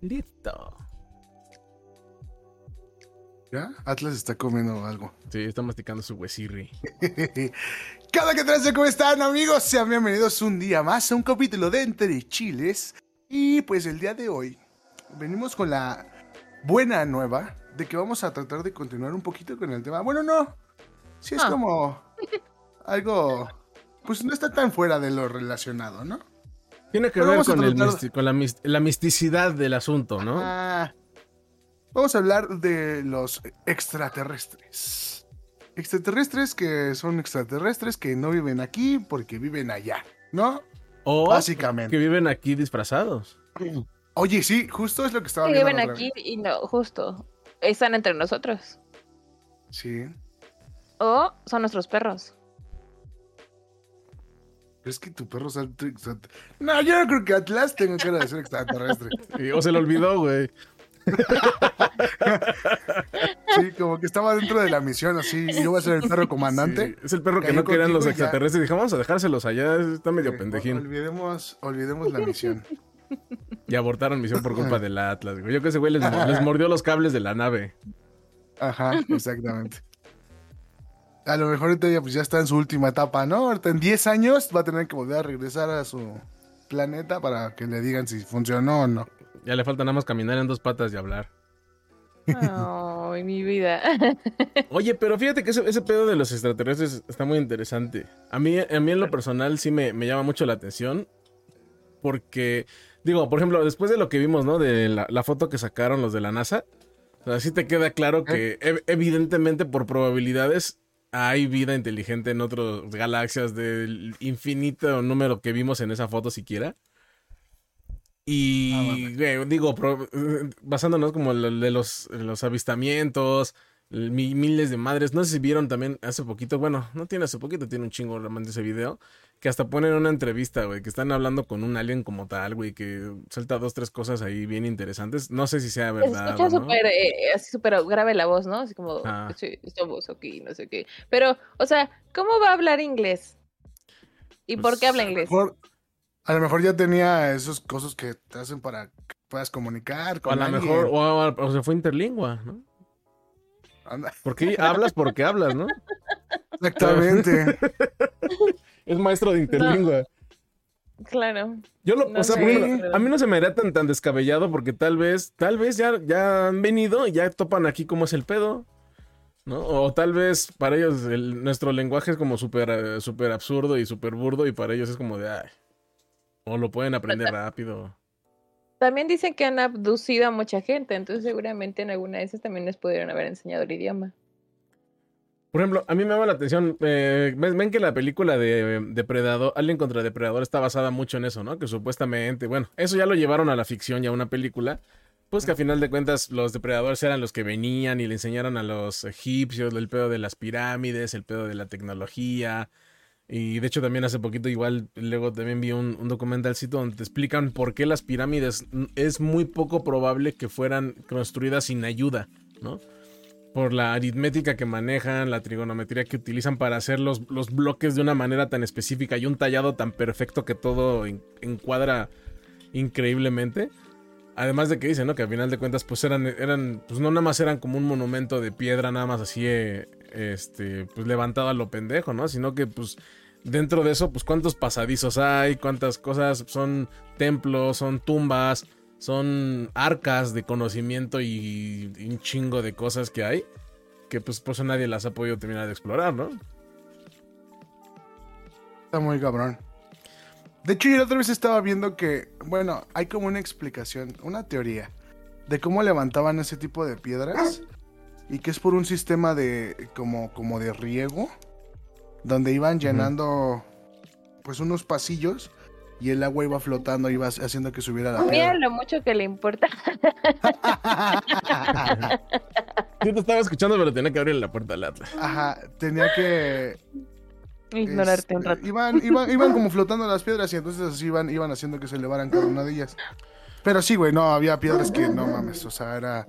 Listo. ¿Ya? Atlas está comiendo algo. Sí, está masticando su huesirri. Cada que trae, ¿cómo están, amigos? Sean bienvenidos un día más a un capítulo de Entre Chiles. Y pues el día de hoy venimos con la buena nueva de que vamos a tratar de continuar un poquito con el tema. Bueno, no. Sí es Ah. como algo. Pues no está tan fuera de lo relacionado, ¿no? Tiene que Pero ver con, el tratar- misti- con la, mis- la misticidad del asunto, ¿no? Ah, vamos a hablar de los extraterrestres. Extraterrestres que son extraterrestres que no viven aquí porque viven allá, ¿no? o Básicamente. que viven aquí disfrazados. Oye, sí, justo es lo que estaba que viendo. viven aquí y no, justo. Están entre nosotros. Sí. O son nuestros perros. ¿Crees que tu perro sea extra- No, yo no creo que Atlas tenga cara de ser extraterrestre. O se le olvidó, güey. Sí, como que estaba dentro de la misión, así. y Yo voy a ser el perro comandante. Sí, es el perro que no querían los extraterrestres. Dije, vamos a dejárselos allá. Está medio Sí, pendejín. Olvidemos, olvidemos la misión. Y abortaron misión por culpa del Atlas, güey. Yo creo que ese güey les, les mordió los cables de la nave. Ajá, exactamente. A lo mejor ahorita ya, pues, ya está en su última etapa, ¿no? Ahorita en 10 años va a tener que volver a regresar a su planeta para que le digan si funcionó o no. Ya le falta nada más caminar en dos patas y hablar. Ay, mi vida. Oye, pero fíjate que ese, ese pedo de los extraterrestres está muy interesante. A mí, a mí en lo personal sí me, me llama mucho la atención. Porque, digo, por ejemplo, después de lo que vimos, ¿no? De la, la foto que sacaron los de la NASA. O sea, sí te queda claro que ev- evidentemente por probabilidades hay vida inteligente en otras galaxias del infinito número que vimos en esa foto siquiera. Y, güey, digo, pro- basándonos como lo de los, los avistamientos, miles de madres. No sé si vieron también hace poquito, bueno, no tiene hace poquito, tiene un chingo realmente ese video, que hasta ponen una entrevista, güey, que están hablando con un alien como tal, güey, que suelta dos, tres cosas ahí bien interesantes. No sé si sea Se verdad. escucha o no. súper, eh, así súper grave la voz, ¿no? Así como, Ah. estamos aquí, no sé qué. Pero, o sea, ¿cómo va a hablar inglés? ¿Y por Pues, qué habla A lo inglés? mejor, a lo mejor ya tenía esos cosas que te hacen para que puedas comunicar O a lo mejor, o, o- o se fue interlingua, ¿no? Anda, Porque hablas porque hablas, ¿no? Exactamente. Es maestro de interlingua. Claro. Yo lo, No o sea, sé, por ejemplo, pero- a mí no se me haría tan, tan descabellado porque tal vez, tal vez ya, ya han venido y ya topan aquí cómo es el pedo, ¿no? O tal vez para ellos el- nuestro lenguaje es como súper súper absurdo y súper burdo y para ellos es como de, ay, o lo pueden aprender rápido. También dicen que han abducido a mucha gente, entonces seguramente en alguna de esas también les pudieron haber enseñado el idioma. Por ejemplo, a mí me llama la atención, eh, ven, que la película de Depredador, Alien contra Depredador está basada mucho en eso, ¿no? Que supuestamente, bueno, eso ya lo llevaron a la ficción y a una película, pues que a final de cuentas los depredadores eran los que venían y le enseñaron a los egipcios el pedo de las pirámides, el pedo de la tecnología. Y de hecho también hace poquito igual, luego también vi un, un documentalcito donde te explican por qué las pirámides mm, es muy poco probable que fueran construidas sin ayuda, ¿no? Por la aritmética que manejan, la trigonometría que utilizan para hacer los, los bloques de una manera tan específica y un tallado tan perfecto que todo en- encuadra increíblemente. Además de que dicen, ¿no? Que al final de cuentas, pues eran, eran, pues no nada más eran como un monumento de piedra, nada más así, eh, este, pues levantado a lo pendejo, ¿no? Sino que, pues, dentro de eso, pues cuántos pasadizos hay, cuántas cosas son templos, son tumbas, son arcas de conocimiento y, y un chingo de cosas que hay que pues por eso nadie las ha podido terminar de explorar, ¿no? Está muy cabrón. De hecho, yo la otra vez estaba viendo que, bueno, hay como una explicación, una teoría de cómo levantaban ese tipo de piedras y que es por un sistema de como como de riego donde iban llenando pues unos pasillos y el agua iba flotando, iba haciendo que subiera la Mira lo mucho que le importa. Yo te estaba escuchando, pero tenía que abrir la puerta al Atlas. Ajá, tenía que Ignorarte un rato. Iban, iban, iban como flotando las piedras y entonces así iban, iban haciendo que se elevaran cada una de ellas. Pero sí, güey, no, había piedras que no mames, o sea, era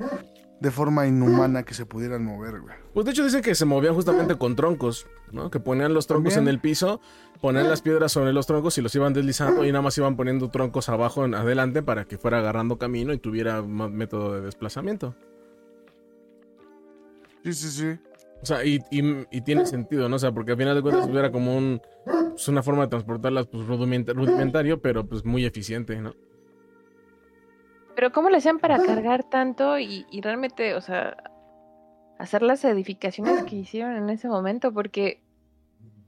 de forma inhumana que se pudieran mover, güey. Pues de hecho dice que se movían justamente con troncos, ¿no? Que ponían los troncos También. en el piso, ponían las piedras sobre los troncos y los iban deslizando y nada más iban poniendo troncos abajo en adelante para que fuera agarrando camino y tuviera más método de desplazamiento. Sí, sí, sí. O sea, y, y- y tiene sentido, ¿no? O sea, porque al final de cuentas hubiera como un, pues, una forma de transportarlas pues, rudimenta- rudimentario, pero pues muy eficiente, ¿no? Pero ¿cómo le hacían para cargar tanto y, y realmente, o sea, hacer las edificaciones que hicieron en ese momento? Porque,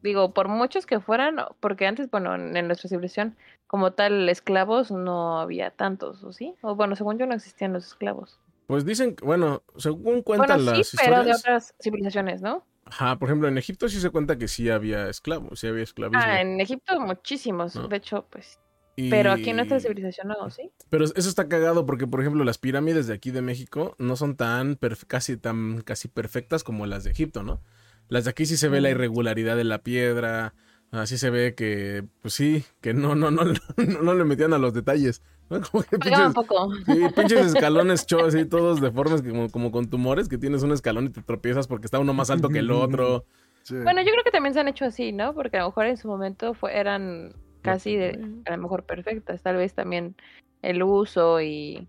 digo, por muchos que fueran, porque antes, bueno, en, en nuestra civilización, como tal, esclavos no había tantos, ¿o sí? O bueno, según yo no existían los esclavos. Pues dicen, bueno, según Bueno, cuentan sí, las pero de historias. otras civilizaciones, ¿no? Ajá, por ejemplo, en Egipto sí se cuenta que sí había esclavos, sí había esclavismo. Ah, en Egipto muchísimos, No. de hecho, pues. Y- Pero aquí en nuestra civilización no, ¿sí? Pero eso está cagado porque, por ejemplo, las pirámides de aquí de México no son tan casi tan casi perfectas como las de Egipto, ¿no? Las de aquí sí se ve la irregularidad de la piedra, así se ve que, pues sí, que no, no, no, no, no le metían a los detalles. Como que un pinches, poco. sí, pinches escalones cho, así todos deformes como, como con tumores, que tienes un escalón y te tropiezas porque está uno más alto que el otro. sí. Bueno, yo creo que también se han hecho así, ¿no? Porque a lo mejor en su momento fue, eran casi de, a lo mejor perfectas. Tal vez también el uso y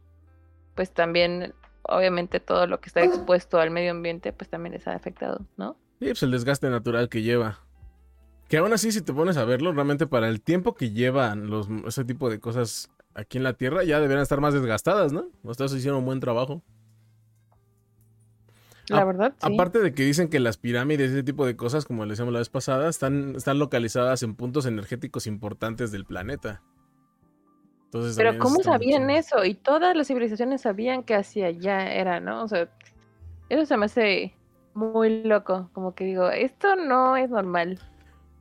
pues también, obviamente, todo lo que está expuesto al medio ambiente, pues también les ha afectado, ¿no? Sí, pues el desgaste natural que lleva. Que aún así, si te pones a verlo, realmente para el tiempo que llevan los, ese tipo de cosas aquí en la Tierra, ya deberían estar más desgastadas, ¿no? Ustedes hicieron un buen trabajo. La A- verdad, sí. Aparte de que dicen que las pirámides, ese tipo de cosas, como le decíamos la vez pasada, están, están localizadas en puntos energéticos importantes del planeta. Entonces, Pero ¿cómo sabían eso? Y todas las civilizaciones sabían que hacia allá era, ¿no? O sea, eso se me hace muy loco. Como que digo, esto no es normal.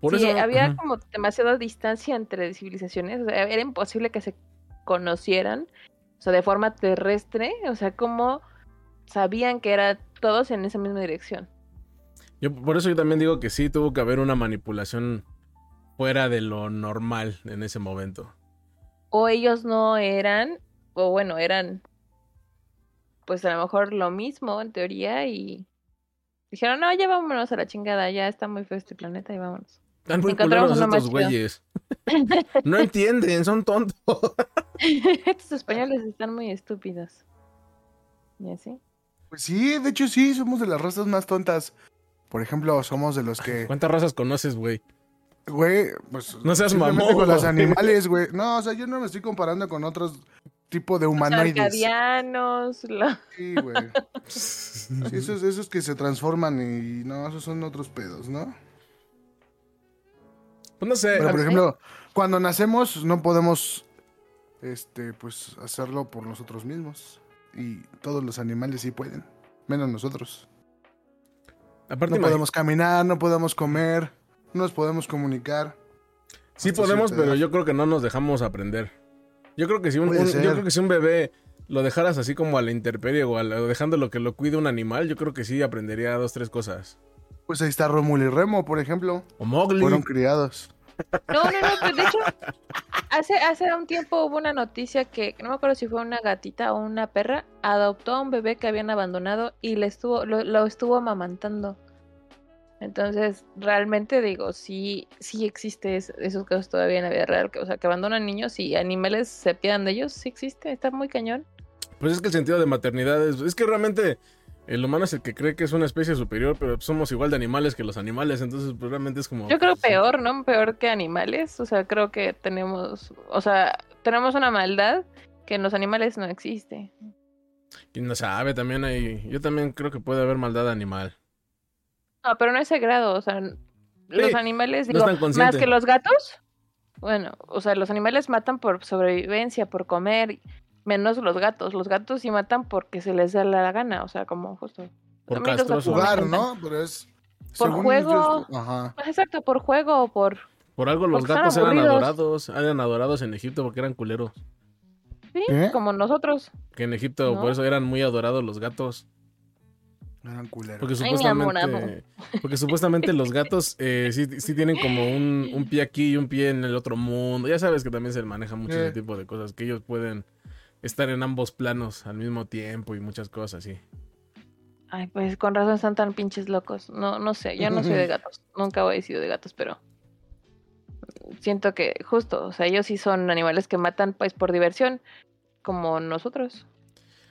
Por Sí, eso, había ajá. como demasiada distancia entre civilizaciones, o sea, era imposible que se conocieran, o sea, de forma terrestre, o sea, como sabían que eran todos en esa misma dirección. Yo, por eso yo también digo que sí tuvo que haber una manipulación fuera de lo normal en ese momento. O ellos no eran, o bueno, eran, pues a lo mejor lo mismo en teoría y dijeron, no, ya vámonos a la chingada, ya está muy feo este planeta y vámonos. Están muy Encontramos culeros estos güeyes. No entienden, son tontos. Estos españoles están muy estúpidos. ¿Y así? Pues sí, de hecho sí, somos de las razas más tontas. Por ejemplo, somos de los que, ¿Cuántas razas conoces, güey? güey, pues No seas mamón, con los animales, güey. No, o sea, yo no me estoy comparando con otros tipos de Los humanoides. arcadianos, los- Sí, güey. Sí, esos, esos que se transforman y no, esos son otros pedos, ¿no? Pues no sé. Pero por ejemplo, cuando nacemos no podemos este pues hacerlo por nosotros mismos. Y todos los animales sí pueden, menos nosotros. aparte, No podemos caminar, no podemos comer, no nos podemos comunicar. sí podemos, pero yo creo que no nos dejamos aprender. Yo creo que si un, Puede un- ser. yo creo que si un bebé lo dejaras así como a la intemperie o, a la- o dejando lo que lo cuide un animal, yo creo que sí aprendería dos, tres cosas. Pues ahí está Rómulo y Remo, por ejemplo. O Mowgli. Fueron criados. No, no, no, pues de hecho, hace, hace un tiempo hubo una noticia que, no me acuerdo si fue una gatita o una perra, adoptó a un bebé que habían abandonado y le estuvo, lo, lo estuvo amamantando. Entonces, realmente digo, sí, sí existe es- esos casos todavía en la vida real, que, o sea, que abandonan niños y animales se pierdan de ellos, sí existe, está muy cañón. Pues es que el sentido de maternidad es, es que realmente el humano es el que cree que es una especie superior, pero somos igual de animales que los animales, entonces pues realmente es como... Yo creo pues, peor, ¿no? Peor que animales, o sea, creo que tenemos, o sea, tenemos una maldad que en los animales no existe. Quién no sabe, también hay... Yo también creo que puede haber maldad animal. No, pero no ese grado, o sea, los animales, no digo, están conscientes. más que los gatos, bueno, o sea, los animales matan por sobrevivencia, por comer, menos los gatos. Los gatos sí matan porque se les da la gana, o sea, como justo. Por gatos Jugar. ¿no? Pero es. Por según juego. ellos- Ajá. Exacto, por juego o por... Por algo los Porque gatos eran adorados, eran adorados en Egipto porque eran culeros. Sí, ¿Qué? como nosotros. Que en Egipto ¿No? por eso eran muy adorados los gatos. Eran culeros. Porque Ay, mi amor, supuestamente, porque supuestamente los gatos eh, sí, sí tienen como un, un pie aquí y un pie en el otro mundo. Ya sabes que también se maneja mucho Eh. ese tipo de cosas, que ellos pueden estar en ambos planos al mismo tiempo y muchas cosas así. Ay, pues con razón están tan pinches locos. No, no sé, yo no soy de gatos. Nunca he sido de gatos, pero siento que justo, o sea, ellos sí son animales que matan pues por diversión, como nosotros,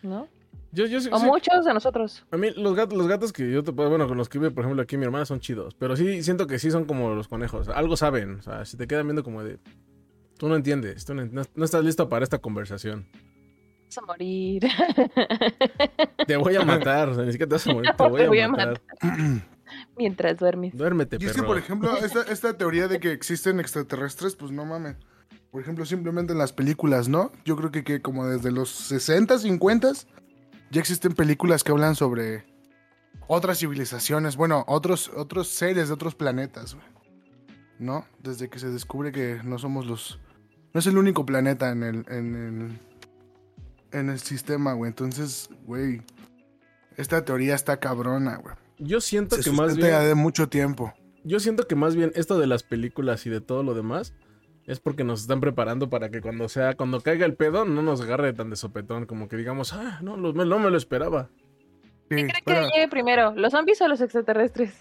¿no? Yo, yo sí- O sí- muchos de nosotros. A mí los gatos, los gatos que yo te puedo, bueno, con los que vive, por ejemplo, aquí mi hermana son chidos, pero sí siento que sí son como los conejos, algo saben, o sea, si te quedan viendo como de, tú no entiendes, tú no, estás listo para esta conversación. Vas a morir. Te voy a matar, o sea, ni siquiera te vas a morir, te voy, Te a, voy a matar. Mientras duermes. Duérmete, Y es que, por ejemplo, esta, esta teoría de que existen extraterrestres, pues no mames. Por ejemplo, simplemente en las películas, ¿no? Yo creo que, que como desde los 60, 50 ya existen películas que hablan sobre otras civilizaciones, bueno, otros, otros seres de otros planetas, güey. ¿No? Desde que se descubre que no somos los... No es el único planeta en el, en el, en el sistema, güey. Entonces, güey, esta teoría está cabrona, güey. Yo siento Se que más bien, de mucho tiempo. yo siento que más bien esto de las películas y de todo lo demás es porque nos están preparando para que cuando sea, cuando caiga el pedo, no nos agarre tan de sopetón, como que digamos, ah, no, lo- no me lo esperaba. Sí, ¿Quién cree pero- que llegue primero? ¿Los zombies o los extraterrestres?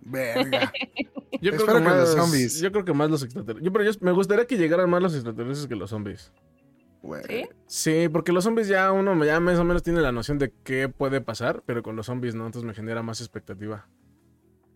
Verga. Yo creo, Espero que que más, los zombies. yo creo que más los extraterrestres. Yo, pero yo- me gustaría que llegaran más los extraterrestres que los zombies. ¿Sí? Sí, porque los zombies ya uno ya más o menos tiene la noción de qué puede pasar, pero con los zombies no, entonces me genera más expectativa.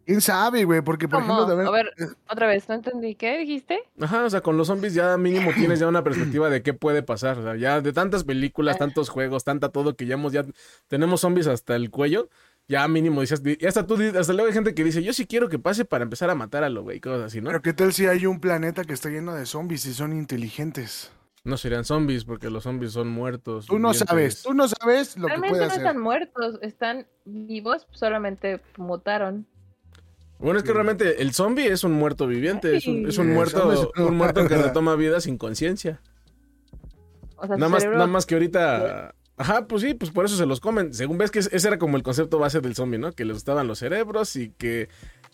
¿Quién sabe, güey? Porque, por ¿Cómo? ejemplo, también... A ver, otra vez, no entendí. ¿Qué dijiste? Ajá, o sea, con los zombies ya mínimo tienes ya una perspectiva de qué puede pasar. O sea, ya de tantas películas, tantos juegos, tanta todo que ya hemos, ya tenemos zombies hasta el cuello. Ya mínimo dices, y hasta tú, hasta luego hay gente que dice, yo sí quiero que pase para empezar a matar a lo güey, cosas así, ¿no? Pero ¿qué tal si hay un planeta que está lleno de zombies y son inteligentes? No serían zombies porque los zombies son muertos. Tú no vivientes. sabes, tú no sabes lo que Realmente puede no hacer. están muertos, están vivos, solamente mutaron. Bueno, es que realmente el zombie es un muerto viviente, es un, es un Sí, muerto, un muerto que retoma vida sin conciencia. O sea, su Nada más, cerebro- nada más que ahorita. Ajá, pues sí, pues por eso se los comen. Según ves que ese era como el concepto base del zombie, ¿no? Que les gustaban los cerebros y que.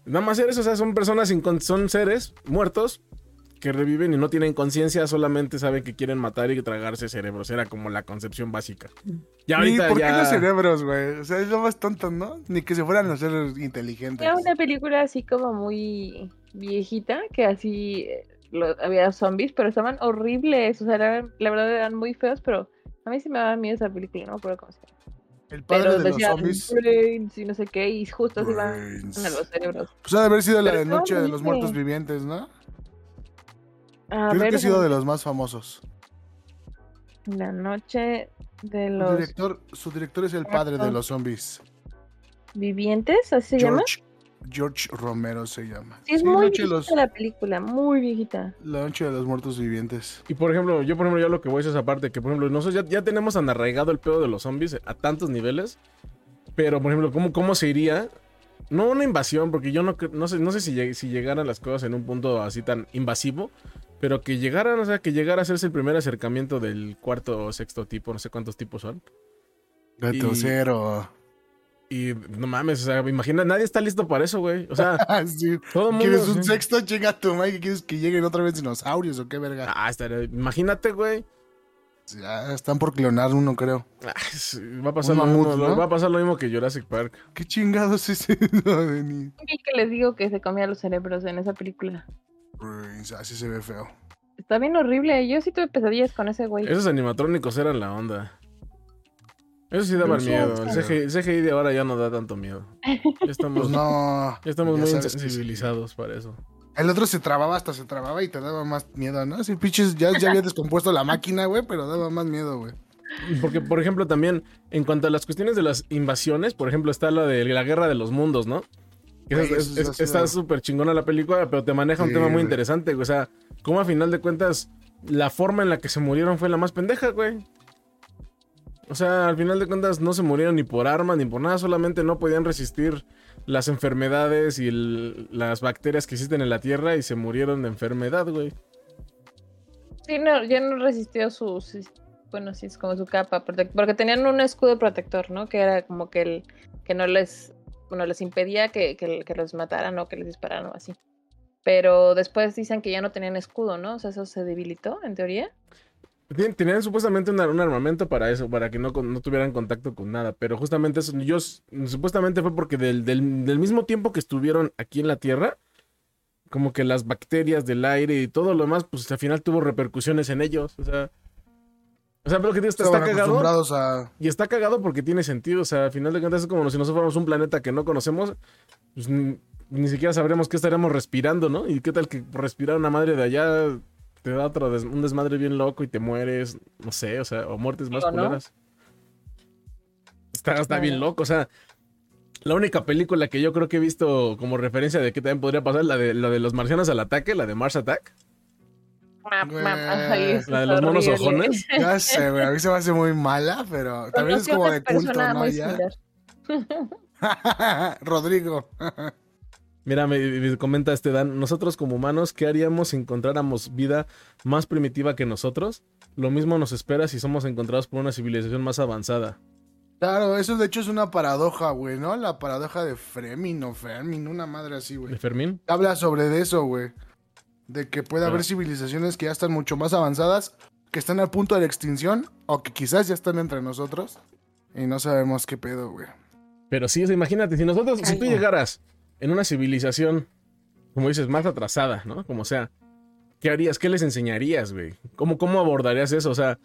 Nada más eres, o sea, son personas sin con- son seres muertos que reviven y no tienen conciencia, solamente saben que quieren matar y tragarse cerebros. Era como la concepción básica. Ya ¿Y ahorita por qué ya. los cerebros, güey? O sea, es lo más tonto, ¿no? Ni que se fueran los seres inteligentes. Era una película así como muy viejita, que así eh, lo- había zombies, pero estaban horribles. O sea, eran- la verdad eran muy feos, pero a mí sí me daba miedo esa película, no me acuerdo cómo se llama. El padre Pero de los zombies. brains y no sé qué, y justo se iban Brains. a los cerebros. Pues ha de haber sido la de Noche de los. Muertos Vivientes, ¿no? A Creo ver, que ha sido de los más famosos. La noche de Su los director, su director es el padre de los zombies. vivientes, ¿así se llama? George, Romero se llama. Sí, es Sí, muy viejita los, la película, muy viejita. la Noche de los Muertos Vivientes. Y por ejemplo, yo por ejemplo, yo lo que voy es esa parte, que por ejemplo, nosotros ya, ya tenemos tan arraigado el pedo de los zombies a tantos niveles. Pero, por ejemplo, ¿cómo, cómo se iría? No una invasión, porque yo no, no sé, no sé si, lleg- si llegaran las cosas en un punto así tan invasivo, pero que llegaran, o sea, que llegara a hacerse el primer acercamiento del cuarto o sexto tipo, no sé cuántos tipos son. Gato Y- cero. Y no mames, o sea, imagina, nadie está listo para eso, güey. O sea, Ah, sí. todo el mundo. ¿Quieres un sí. sexto? Chinga tu madre. ¿Quieres que lleguen otra vez dinosaurios o qué verga? Ah, estaría- imagínate, güey. Ya están por clonar uno, creo. Ah, sí, Va a pasar Un lo mamut, mismo, ¿no? va a pasar lo mismo que Jurassic Park. ¿Qué chingados es eso, Denis? Que les digo que se comía los cerebros en esa película. Brains, Así se ve feo. Está bien horrible. Yo sí tuve pesadillas con ese güey. Esos animatrónicos eran la onda. Eso sí daban miedo. El. CGI, el CGI de ahora ya no da tanto miedo. Ya estamos, Pues no. ya estamos ya muy sí. insensibilizados para eso. El otro se trababa, hasta se trababa y te daba más miedo, ¿no? Así pinches, ya, ya había descompuesto la máquina, güey, pero daba más miedo, güey. Porque, por ejemplo, también, en cuanto a las cuestiones de las invasiones, por ejemplo, está la de la guerra de los mundos, ¿no? Güey, es- es- está súper chingona la película, pero te maneja un Sí, tema muy güey. interesante, güey. O sea, cómo a final de cuentas la forma en la que se murieron fue la más pendeja, güey. O sea, al final de cuentas no se murieron ni por armas ni por nada, solamente no podían resistir las enfermedades y el- las bacterias que existen en la Tierra y se murieron de enfermedad, güey. Sí, no, ya no resistió su, sí, bueno, sí, es como su capa, porque tenían un escudo protector, ¿no? Que era como que el, que no les, bueno, les impedía que, que, los mataran o que les dispararan o así. Pero después dicen que ya no tenían escudo, ¿no? O sea, eso se debilitó, en teoría. Tenían supuestamente un armamento para eso, para que no, no tuvieran contacto con nada. Pero justamente eso, yo supuestamente fue porque del, del, del mismo tiempo que estuvieron aquí en la Tierra, como que las bacterias del aire y todo lo demás, pues al final tuvo repercusiones en ellos. O sea, o sea, pero que está, está cagado. acostumbrados a... Y está cagado porque tiene sentido. O sea, al final de cuentas es como si nosotros fuéramos un planeta que no conocemos, pues ni, ni siquiera sabremos qué estaríamos respirando, ¿no? Y qué tal que respirar una madre de allá te da otro des- un desmadre bien loco y te mueres, no sé, o sea, o muertes más ¿no? culeras. Está, está bien loco, o sea. La única película que yo creo que he visto como referencia de que también podría pasar, la de, la de los marcianos al ataque, la de Mars Attack. Map, Güey. map, ay, eso La de los monos ojones. Ya sé, güey. A mí se me hace muy mala, pero también es como de culto, ¿no? Ya. Rodrigo. Mira, me, me comenta este Dan, nosotros como humanos, ¿qué haríamos si encontráramos vida más primitiva que nosotros? Lo mismo nos espera si somos encontrados por una civilización más avanzada. Claro, eso de hecho es una paradoja, güey, ¿no? La paradoja de Fremin o Fermin, una madre así, ¿De güey. Fermín? Habla sobre de eso, güey. De que puede haber civilizaciones que ya están mucho más avanzadas, que están al punto de la extinción, o que quizás ya están entre nosotros. Y no sabemos qué pedo, güey. Pero sí, imagínate, si nosotros, si tú llegaras en una civilización, como dices, más atrasada, ¿no? Como sea, ¿qué harías? ¿Qué les enseñarías, güey? ¿Cómo, ¿Cómo abordarías eso? O sea,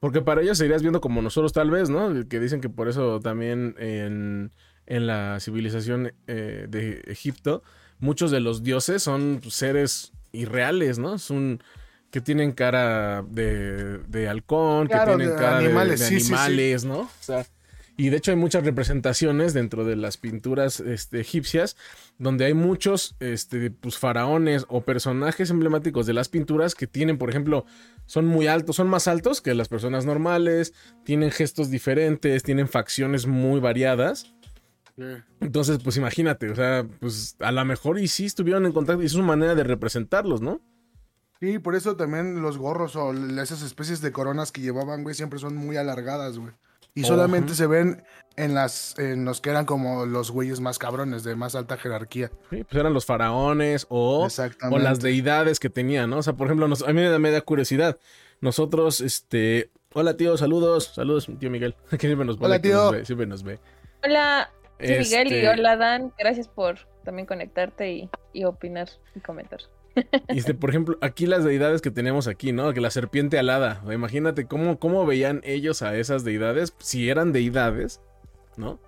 porque para ellos serías viendo como nosotros tal vez, ¿no? Que dicen que por eso también en, en la civilización eh, de Egipto, muchos de los dioses son seres irreales, ¿no? Son que tienen cara de, de halcón, Claro, que tienen de cara de- animales, de, sí, sí, sí. animales, ¿no? O sea, y de hecho hay muchas representaciones dentro de las pinturas este, egipcias donde hay muchos este, pues, faraones o personajes emblemáticos de las pinturas que tienen, por ejemplo, son muy altos, son más altos que las personas normales, tienen gestos diferentes, tienen facciones muy variadas. Entonces, pues imagínate, o sea, pues a lo mejor y sí estuvieron en contacto y es una manera de representarlos, ¿no? Sí, por eso también los gorros o esas especies de coronas que llevaban, güey, siempre son muy alargadas, güey. Y solamente se ven en las en los que eran como los güeyes más cabrones, de más alta jerarquía. Sí, pues eran los faraones o, o las deidades que tenían, ¿no? O sea, por ejemplo, nos- a mí me da, me da curiosidad. Nosotros, este... Hola, tío, saludos. Saludos, tío Miguel. Que siempre nos, Hola, tío. nos ve, siempre nos ve. Hola, soy Miguel y Este, hola Dan. Gracias por también conectarte y, y opinar y comentar. Y este, por ejemplo, aquí las deidades que tenemos aquí, ¿no? Que la serpiente alada. Imagínate cómo, cómo veían ellos a esas deidades, si eran deidades, ¿no?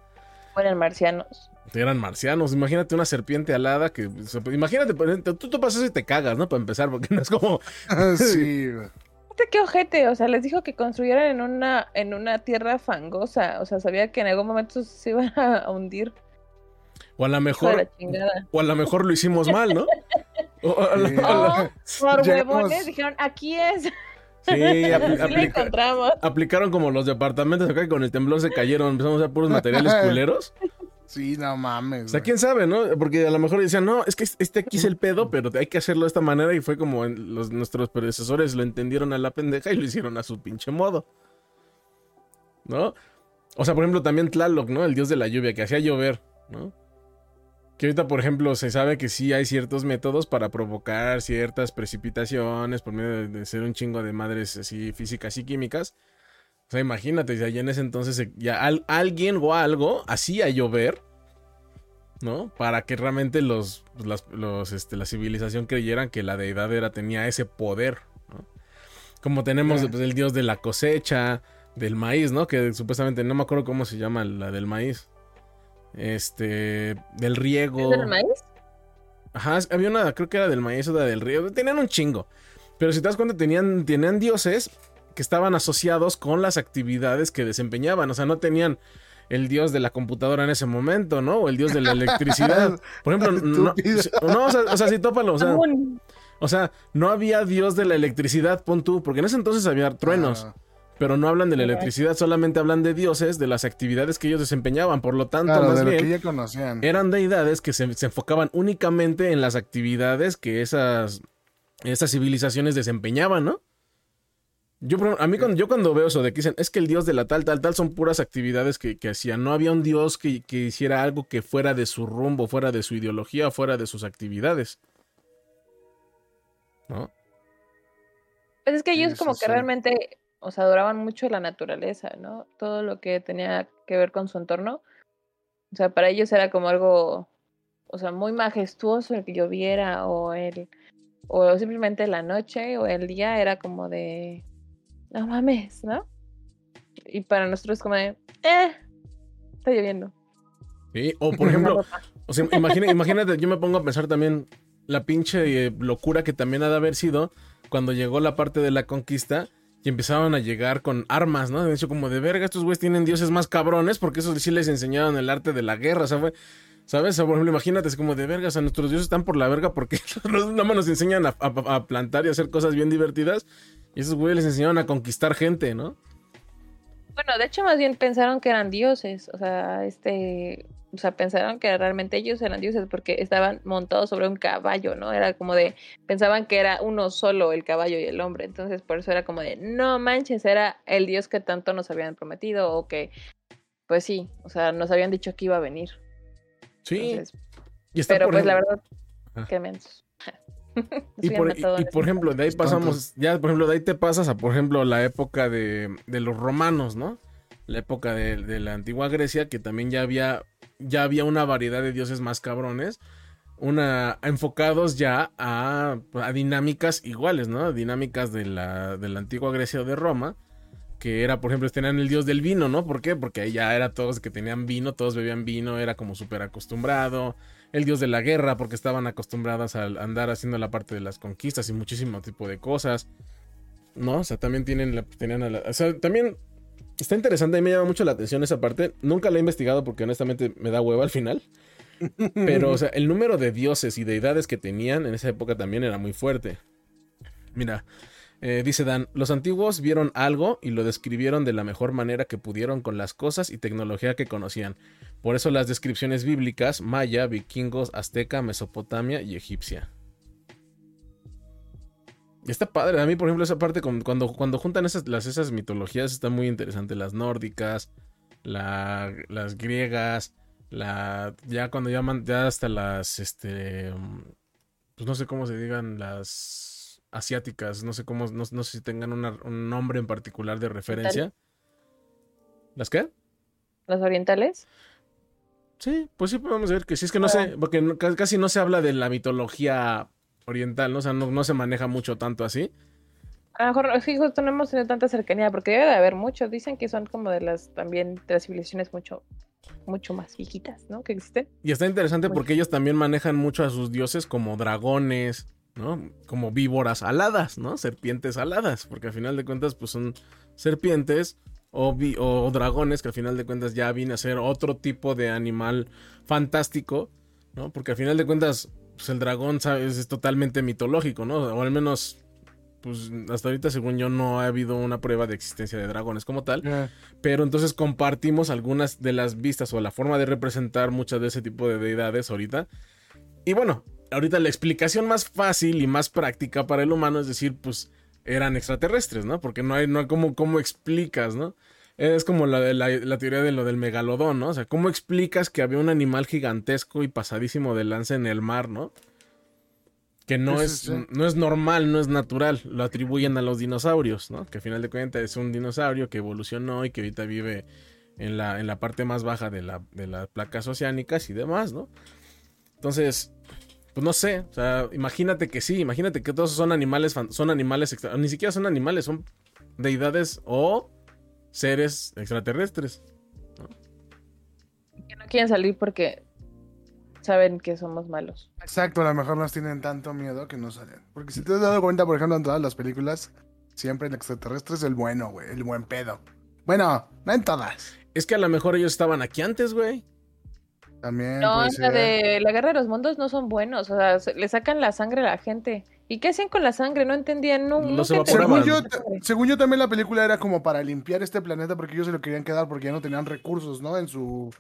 Fueron marcianos. Eran marcianos. Imagínate una serpiente alada que. Imagínate, tú, tú pasas y te cagas, ¿no? Para empezar, porque no es como. sí, qué ojete, o sea, les dijo que construyeran en una, en una tierra fangosa. O sea, sabía que en algún momento se iban a hundir. O a lo mejor. la. O a lo mejor lo hicimos mal, ¿no? O a lo- Sí. a Oh, por Llegamos- huevones dijeron, aquí es. Sí, la aplica- encontramos. aplicaron como los departamentos acá que con el temblor se cayeron. Empezamos a puros materiales culeros. Sí, no mames. O sea, quién sabe, ¿no? Porque a lo mejor decían, no, es que este aquí es el pedo, pero hay que hacerlo de esta manera. Y fue como los, nuestros predecesores lo entendieron a la pendeja y lo hicieron a su pinche modo. ¿No? O sea, por ejemplo, también Tlaloc, ¿no? El dios de la lluvia, que hacía llover, ¿no? Que ahorita, por ejemplo, se sabe que sí hay ciertos métodos para provocar ciertas precipitaciones por medio de, de ser un chingo de madres así físicas y químicas. O sea, imagínate, ya en ese entonces ya al- alguien o algo hacía llover, ¿no? Para que realmente los, las- los, este, la civilización creyeran que la deidad era, tenía ese poder, ¿no? Como tenemos pues, el dios de la cosecha, del maíz, ¿no? Que supuestamente, no me acuerdo cómo se llama la del maíz. Este, del riego. ¿Es del maíz? Ajá, había una, creo que era del maíz o de del río. Tenían un chingo. Pero si te das cuenta, tenían, tenían dioses que estaban asociados con las actividades que desempeñaban. O sea, no tenían el dios de la computadora en ese momento, ¿no? O el dios de la electricidad. Por ejemplo, no, o sea, o sea, sí, tópalo. O sea, o sea, no había dios de la electricidad, pon tú, porque en ese entonces había truenos. Ah, Pero no hablan de la electricidad, solamente hablan de dioses, de las actividades que ellos desempeñaban. Por lo tanto, claro, más de lo bien, que ya conocían. eran deidades que se, se enfocaban únicamente en las actividades que esas, esas civilizaciones desempeñaban, ¿no? Yo, a mí cuando, yo cuando veo eso de que dicen, es que el dios de la tal, tal, tal, son puras actividades que, que hacían. No había un dios que, que hiciera algo que fuera de su rumbo, fuera de su ideología, fuera de sus actividades. ¿No? Pues es que ellos como que sí. realmente, o sea, adoraban mucho la naturaleza, ¿no? Todo lo que tenía que ver con su entorno. O sea, para ellos era como algo, o sea, muy majestuoso el que lloviera o el, o simplemente la noche o el día era como de, no mames, ¿no? Y para nosotros como de, eh, está lloviendo. Sí, O por ejemplo, o sea, imagina- imagínate, yo me pongo a pensar también la pinche eh, locura que también ha de haber sido cuando llegó la parte de la conquista y empezaban a llegar con armas, ¿no? De hecho, como de verga, estos güeyes tienen dioses más cabrones porque eso sí les enseñaron el arte de la guerra, o sea, fue- ¿Sabes? O sea, por ejemplo, imagínate, es como de verga, o sea, nuestros dioses están por la verga porque nada más nos enseñan a, a- a plantar y hacer cosas bien divertidas. Y esos güeyes les enseñaron a conquistar gente, ¿no? Bueno, de hecho más bien pensaron que eran dioses, o sea, este, o sea, pensaron que realmente ellos eran dioses porque estaban montados sobre un caballo, ¿no? Era como de, pensaban que era uno solo el caballo y el hombre, entonces por eso era como de, no manches, era el dios que tanto nos habían prometido o que, pues sí, o sea, nos habían dicho que iba a venir. Sí. Entonces, y está, pero por pues la verdad, Ajá. qué mensos. Y por, y- por ejemplo, de ahí pasamos, ya por ejemplo, de ahí te pasas a, por ejemplo, la época de, de los romanos, ¿no? La época de, de la antigua Grecia, que también ya había, ya había una variedad de dioses más cabrones, una, enfocados ya a, a dinámicas iguales, ¿no? Dinámicas de la, de la antigua Grecia o de Roma, que era, por ejemplo, tenían el dios del vino, ¿no? ¿Por qué? Porque ahí ya era todos que tenían vino, todos bebían vino, era como súper acostumbrado el dios de la guerra, porque estaban acostumbradas a andar haciendo la parte de las conquistas y muchísimo tipo de cosas. ¿No? O sea, también tienen la, tenían o sea, también está interesante, mí me llama mucho la atención esa parte. Nunca la he investigado porque honestamente me da hueva al final. Pero, o sea, el número de dioses y deidades que tenían en esa época también era muy fuerte. Mira, eh, dice Dan, los antiguos vieron algo y lo describieron de la mejor manera que pudieron con las cosas y tecnología que conocían. Por eso las descripciones bíblicas, maya, vikingos, azteca, mesopotamia y egipcia. Está padre, a mí por ejemplo esa parte cuando, cuando juntan esas, las, esas mitologías está muy interesante, las nórdicas, la- las griegas, la, ya cuando llaman, ya hasta las, este, pues no sé cómo se digan, las asiáticas, no sé cómo, no, no sé si tengan una- un nombre en particular de referencia. ¿Las qué? Los orientales. Sí, pues sí podemos ver que sí, es que no sé, porque no- ca- casi no se habla de la mitología oriental, ¿no? O sea, no, no se maneja mucho tanto así. A lo mejor sí, justo no hemos tenido tanta cercanía, porque debe de haber muchos. Dicen que son como de las también de las civilizaciones mucho, mucho más viejitas, ¿no? Que existen. Y está interesante porque ellos también manejan mucho a sus dioses como dragones, ¿no? Como víboras aladas, ¿no? Serpientes aladas, porque al final de cuentas pues son serpientes o, o dragones que al final de cuentas ya viene a ser otro tipo de animal fantástico, ¿no? Porque al final de cuentas pues el dragón ¿sabes? es totalmente mitológico, ¿no? O al menos pues hasta ahorita según yo no ha habido una prueba de existencia de dragones como tal. Ya. Pero entonces compartimos algunas de las vistas o la forma de representar muchas de ese tipo de deidades ahorita. Y bueno, ahorita la explicación más fácil y más práctica para el humano es decir, pues eran extraterrestres, ¿no? Porque no hay, no hay cómo, cómo explicas, ¿no? Es como la, la, la teoría de lo del megalodón, ¿no? O sea, ¿cómo explicas que había un animal gigantesco y pasadísimo de lanza en el mar, ¿no? Que no es, no es normal, no es natural. Lo atribuyen a los dinosaurios, ¿no? Que al final de cuentas es un dinosaurio que evolucionó y que ahorita vive en la, en la parte más baja de, la, de las placas oceánicas y demás, ¿no? Entonces, pues no sé, o sea, imagínate que sí, imagínate que todos son animales, fan- son animales, extra- ni siquiera son animales, son deidades o seres extraterrestres. Que no quieren salir porque saben que somos malos. Exacto, a lo mejor nos tienen tanto miedo que no salen. Porque si te has dado cuenta, por ejemplo, en todas las películas, siempre el extraterrestre es el bueno, güey, el buen pedo. Bueno, no en todas. Es que a lo mejor ellos estaban aquí antes, güey. También No, puede la ser. de la guerra de los mundos no son buenos, o sea, se- le sacan la sangre a la gente. ¿Y qué hacen con la sangre? No entendían, no. Según yo, sangre. según yo también la película era como para limpiar este planeta porque ellos se lo querían quedar porque ya no tenían recursos, ¿no? En su,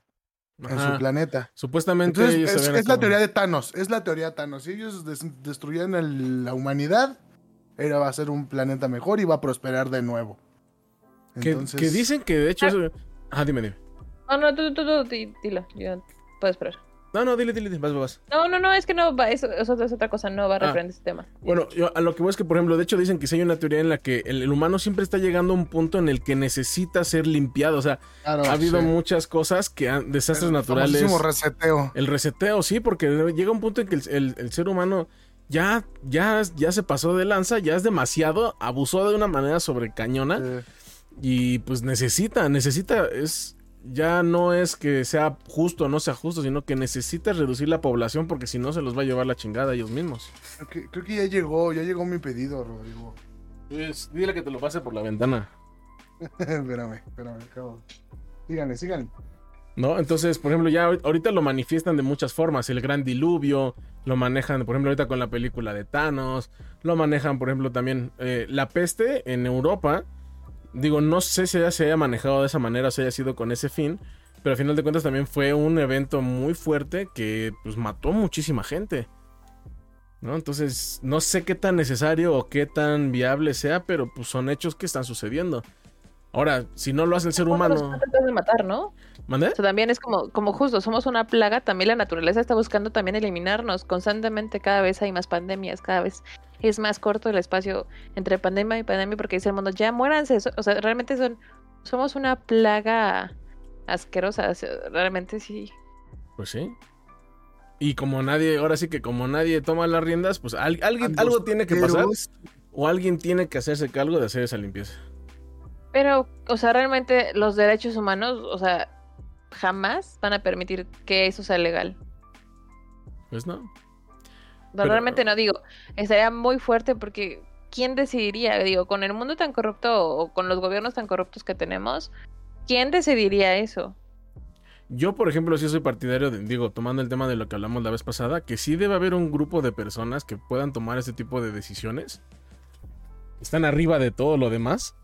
en su planeta. Supuestamente Entonces, ellos es, la teoría de Thanos, es la teoría de Thanos. Si ellos des- destruían el- la humanidad, era va a ser un planeta mejor y va a prosperar de nuevo. que, Entonces, que dicen que de hecho eso... Ah, dime, dime. No, no, tú, tú, tú, di- dilo, yo puedo esperar. No, no, dile, dile, dile, vas, vas, vas. No, no, no, es que no va, eso, eso es otra cosa, no va a Ah. referente a este tema. Bueno, yo a lo que voy es que, por ejemplo, de hecho dicen que sí hay una teoría en la que el, el humano siempre está llegando a un punto en el que necesita ser limpiado. O sea, Claro, ha habido sí. muchas cosas que han, desastres El naturales. famosísimo reseteo. El reseteo, sí, porque llega un punto en que el, el- el ser humano ya, ya, ya se pasó de lanza, ya es demasiado, abusó de una manera sobrecañona Eh, y pues necesita, necesita, es, ya no es que sea justo o no sea justo, sino que necesita reducir la población porque si no se los va a llevar la chingada ellos mismos. creo, que, creo que ya llegó, ya llegó mi pedido, Rodrigo. Pues dile que te lo pase por la ventana. espérame, espérame, acabo. Síganle, síganle. ¿No? Entonces, por ejemplo, ya ahor- ahorita lo manifiestan de muchas formas. El gran diluvio, lo manejan, por ejemplo, ahorita con la película de Thanos, lo manejan, por ejemplo, también eh, la peste en Europa. Digo, no sé si ya se haya manejado de esa manera o si haya sido con ese fin, pero al final de cuentas también fue un evento muy fuerte que pues mató muchísima gente. ¿No? Entonces, no sé qué tan necesario o qué tan viable sea, pero pues son hechos que están sucediendo. Ahora, si no lo hace el ser humano... de matar, ¿no? Sea, también es como, como justo, somos una plaga, también la naturaleza está buscando también eliminarnos. Constantemente cada vez hay más pandemias, cada vez es más corto el espacio entre pandemia y pandemia porque dice el mundo, ya muéranse. O sea, realmente son, somos una plaga asquerosa. o sea, realmente sí. Pues sí. Y como nadie, ahora sí que como nadie toma las riendas, pues al- alguien, algo tiene que pasar o alguien tiene que hacerse cargo de hacer esa limpieza. Pero, o sea, realmente los derechos humanos, o sea, jamás van a permitir que eso sea legal. Pues no. Pero- realmente no digo, estaría muy fuerte porque ¿quién decidiría? Digo, con el mundo tan corrupto o con los gobiernos tan corruptos que tenemos, ¿quién decidiría eso? Yo, por ejemplo, sí soy partidario de, digo, tomando el tema de lo que hablamos la vez pasada, que sí debe haber un grupo de personas que puedan tomar este tipo de decisiones. Están arriba de todo lo demás.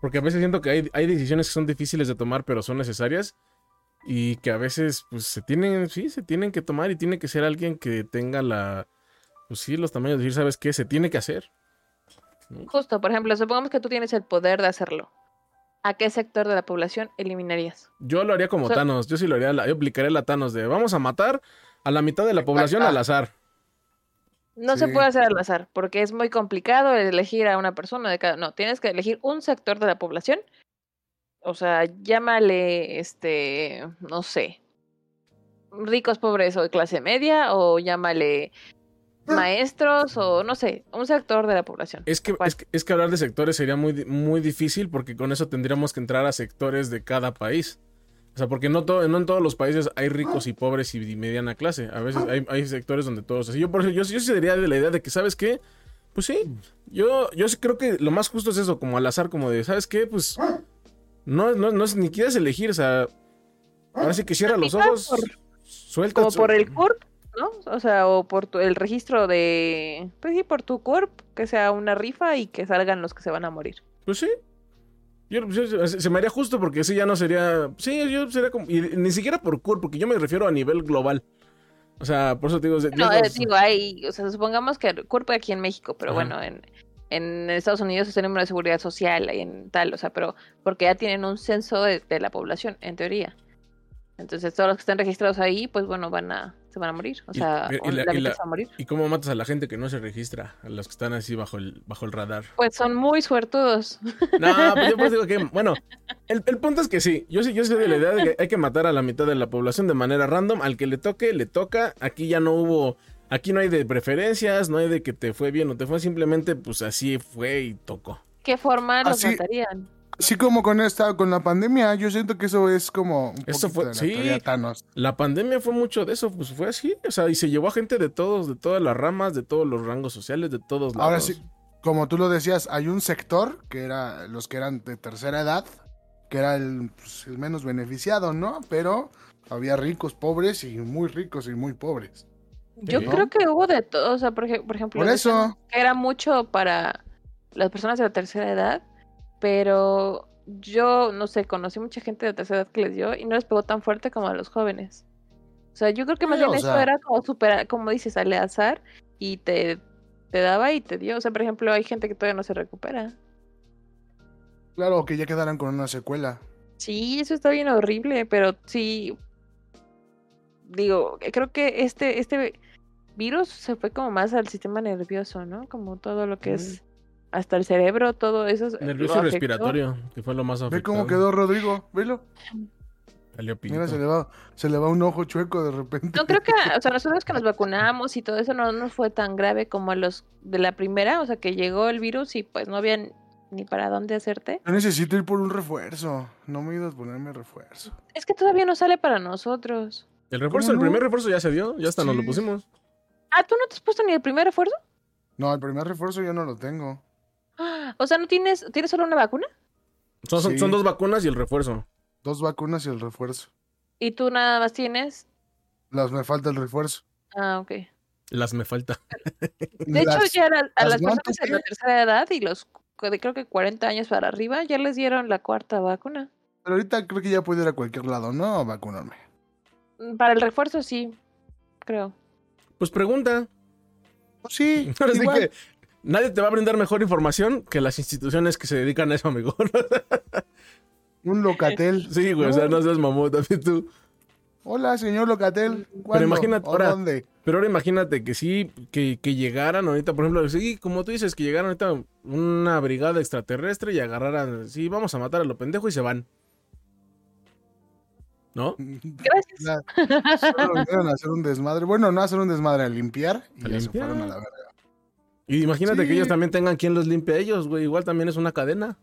Porque a veces siento que hay, hay decisiones que son difíciles de tomar, pero son necesarias. Y que a veces, pues, se tienen, sí, se tienen que tomar y tiene que ser alguien que tenga la, pues sí, los tamaños de decir, ¿sabes qué? Se tiene que hacer. Justo, por ejemplo, supongamos que tú tienes el poder de hacerlo. ¿A qué sector de la población eliminarías? Yo lo haría como O sea- Thanos. Yo sí lo haría, yo aplicaría la Thanos de vamos a matar a la mitad de la población al azar. No se puede hacer al azar, porque es muy complicado elegir a una persona de cada. No, tienes que elegir un sector de la población. O sea, llámale, este, no sé, ricos, pobres o de clase media, o llámale maestros, o no sé, un sector de la población. Es que, es que, es que hablar de sectores sería muy, muy difícil porque con eso tendríamos que entrar a sectores de cada país. O sea, porque no, todo, no en todos los países hay ricos y pobres y de mediana clase. A veces hay, hay sectores donde todos... Así. Yo, por eso, yo, yo sí sería de la idea de que, ¿sabes qué? Pues sí, yo, yo sí creo que lo más justo es eso, como al azar, como de, ¿sabes qué? Pues no, no, no ni quieres elegir, o sea, ahora sí que cierra los ojos, por- suelta. Como su- por el CURP, ¿no? O sea, o por tu- el registro de. Pues sí, por tu CURP, que sea una rifa y que salgan los que se van a morir. Pues sí. Yo, yo- se me haría justo porque ese ya no sería. Sí, yo sería como. y ni siquiera por CUR, porque yo me refiero a nivel global. O sea, por eso te digo. No, yo- eh, digo, hay, o sea, supongamos que CURP aquí en México, pero Ajá. bueno, en, en Estados Unidos es el número de seguridad social y en tal, o sea, pero porque ya tienen un censo de, de la población, en teoría. Entonces, todos los que estén registrados ahí, pues bueno, van a, se van a morir. O Y- sea, y o la- la, y la- se va a morir. ¿Y cómo matas a la gente que no se registra? A los que están así bajo el, bajo el radar. Pues son muy suertudos. No, pues yo pues digo que. Bueno, el, el punto es que sí. Yo sí, yo soy de la idea de que hay que matar a la mitad de la población de manera random. Al que le toque, le toca. Aquí ya no hubo. Aquí no hay de preferencias, no hay de que te fue bien o te fue. Simplemente, pues así fue y tocó. ¿Qué forma los Así- matarían? Así como con esta, con la pandemia, yo siento que eso es como un Eso fue- de la sí. Thanos. La pandemia fue mucho de eso, pues fue así, o sea, y se llevó a gente de todos, de todas las ramas, de todos los rangos sociales, de todos lados. Ahora sí, como tú lo decías, hay un sector que era los que eran de tercera edad, que era el, pues, el menos beneficiado, ¿no? Pero había ricos, pobres y muy ricos y muy pobres. Yo creo que hubo de todo, o sea, por, por ejemplo, Por eso. era mucho para las personas de la tercera edad, pero yo, no sé, conocí mucha gente de la tercera edad que les dio y no les pegó tan fuerte como a los jóvenes. O sea, yo creo que más Sí, bien eso sea- era como super, como dices, al azar y te, te daba y te dio. O sea, por ejemplo, hay gente que todavía no se recupera. Claro, que ya quedaran con una secuela. Sí, eso está bien horrible, pero sí. digo, creo que este, este virus se fue como más al sistema nervioso, ¿no? Como todo lo que es hasta el cerebro, todo eso. lo Nervioso respiratorio, que fue lo más afectado. Ve cómo quedó Rodrigo, velo. Mira, se le va, se le va un ojo chueco de repente. No creo que, o sea, nosotros que nos vacunamos y todo eso no nos fue tan grave como a los de la primera, o sea, que llegó el virus y pues no había ni para dónde hacerte. Yo necesito ir por un refuerzo. No me he ido a ponerme refuerzo. Es que todavía no sale para nosotros. El refuerzo, ¿Cómo el no? primer refuerzo ya se dio, ya hasta nos lo pusimos. Ah, ¿tú no te has puesto ni el primer refuerzo? No, el primer refuerzo ya no lo tengo. Ah, O sea, ¿no tienes, tienes solo una vacuna? Son, son- Sí. son dos vacunas y el refuerzo. Dos vacunas y el refuerzo. ¿Y tú nada más tienes? Las me falta el refuerzo. Ah, ok. Las me falta. De hecho, Las- ya a las las personas de la tercera edad y los de creo que 40 años para arriba ya les dieron la cuarta vacuna. Pero ahorita creo que ya puedo ir a cualquier lado, ¿no? A vacunarme. Para el refuerzo sí, creo. Pues pregunta. Pues sí, igual. que nadie te va a brindar mejor información que las instituciones que se dedican a eso, amigo. Un locatel. sí, güey, o sea, no seas mamón también tú. Hola, señor locatel. ¿Cuándo? imagínate ¿O ahora- dónde? Pero ahora imagínate que sí, que, que llegaran ahorita, por ejemplo, sí, como tú dices, que llegaran ahorita una brigada extraterrestre y agarraran, sí, vamos a matar a lo pendejo y se van. ¿No? Gracias. Solo vinieron a hacer un desmadre. Bueno, no a hacer un desmadre, a limpiar. Y A ya se fueron a la verga. Y imagínate que ellos también tengan quien los limpie a ellos, güey. Igual también es una cadena.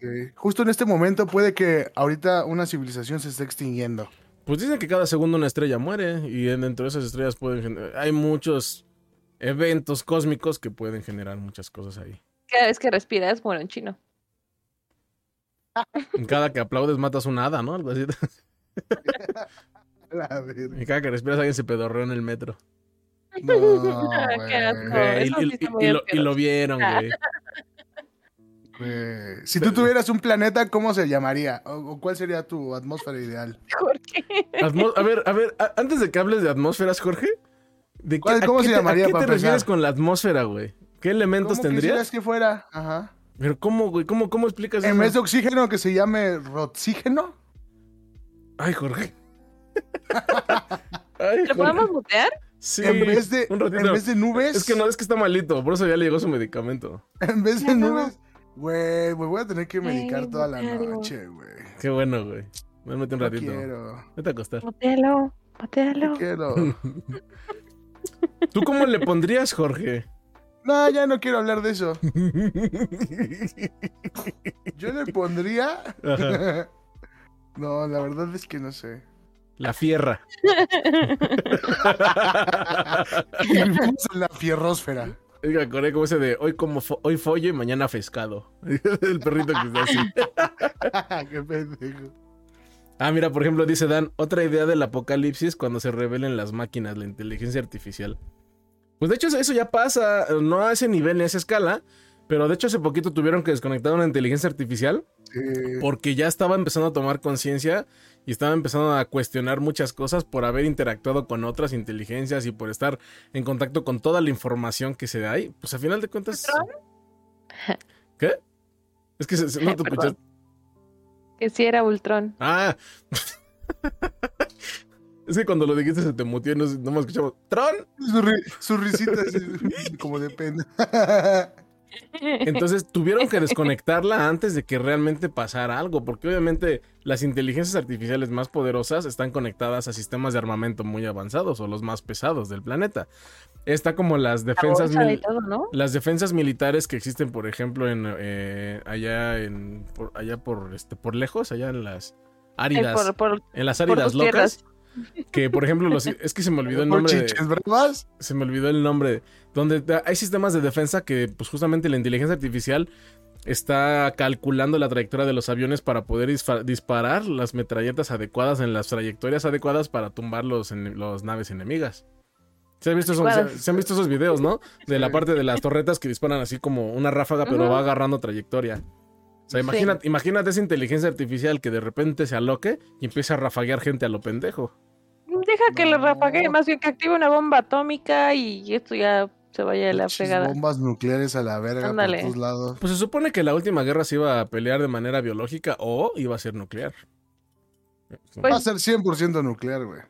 Sí. Justo en este momento puede que ahorita una civilización se esté extinguiendo. Pues dicen que cada segundo una estrella muere y dentro de esas estrellas pueden gener- hay muchos eventos cósmicos que pueden generar muchas cosas ahí. Cada vez que respiras, muero en chino. Cada que aplaudes matas una hada, ¿no? Algo así. La verga. Y cada que respiras alguien se pedorreó en el metro. No, Qué asco. güey. Y, sí y- y lo, y asqueroso. lo vieron, güey. Güey. Si tú tuvieras un planeta, ¿cómo se llamaría? ¿O, o cuál sería tu atmósfera ideal? Atmo- a ver, a ver, a- antes de que hables de atmósferas, Jorge, ¿de qué, ¿Cuál- a cómo qué se te- llamaría ¿A qué te refieres con la atmósfera, güey? ¿Qué elementos ¿Cómo tendrías? quisieras que fuera? Ajá. Pero ¿cómo, güey? ¿Cómo, cómo explicas En eso? vez de oxígeno, que se llame roxígeno. Ay, Jorge. Ay, ¿Lo Jorge. podemos mutear? Sí, en, vez de, un ratito. en vez de nubes. Es que no, es que está malito, por eso ya le llegó su medicamento. En vez de no. nubes. Güey, me voy a tener que medicar Ey, toda la mutealo. noche, güey. Qué bueno, güey. Me metí un No ratito. quiero. Vete a acostar. Mutealo, mutealo. Quiero. ¿Tú cómo le pondrías, Jorge? No, ya no quiero hablar de eso. Yo le pondría. No, la verdad es que no sé. La fierra. La fierrósfera. Es que me acordé como ese de hoy como fo- hoy follo y mañana pescado. El perrito que está así. Qué pendejo. Ah, mira, por ejemplo, dice Dan, otra idea del apocalipsis cuando se revelen las máquinas, la inteligencia artificial. Pues de hecho eso- eso ya pasa, no a ese nivel ni a esa escala, pero de hecho hace poquito tuvieron que desconectar una inteligencia artificial porque ya estaba empezando a tomar conciencia y estaba empezando a cuestionar muchas cosas por haber interactuado con otras inteligencias y por estar en contacto con toda la información que se da ahí. Pues a final de cuentas... ¿Qué? Es que se- se- no te escuchas. Que sí era Ultron. Ah. es que cuando lo dijiste se te mutió y no, no me escuchamos. ¡Tron! Su, ri- su risita así, como de pena. Entonces tuvieron que desconectarla antes de que realmente pasara algo, porque obviamente las inteligencias artificiales más poderosas están conectadas a sistemas de armamento muy avanzados o los más pesados del planeta. Está como las La defensas bolsa y mil- todo, ¿no? las defensas militares que existen, por ejemplo, en eh, allá en por, allá por este por lejos, allá en las Eh, áridas, por, por, en las áridas locas, tierras. Que por ejemplo los es que se me olvidó el nombre de- se me olvidó el nombre, donde hay sistemas de defensa que pues justamente la inteligencia artificial está calculando la trayectoria de los aviones para poder disparar las metralletas adecuadas en las trayectorias adecuadas para tumbar los, ene- los naves enemigas. ¿Se han, visto esos, se- se han visto esos videos, no? De la parte de las torretas que disparan así como una ráfaga, pero va agarrando trayectoria. O sea, Sí. imagínate, imagínate esa inteligencia artificial que de repente se aloque y empieza a rafaguear gente a lo pendejo. Deja que lo No. rafague, más bien que active una bomba atómica y esto ya se vaya a la fregada. bombas nucleares a la verga Ándale. por todos lados. Pues se supone que la última guerra se iba a pelear de manera biológica o iba a ser nuclear. Pues- Va a ser 100% nuclear, güey.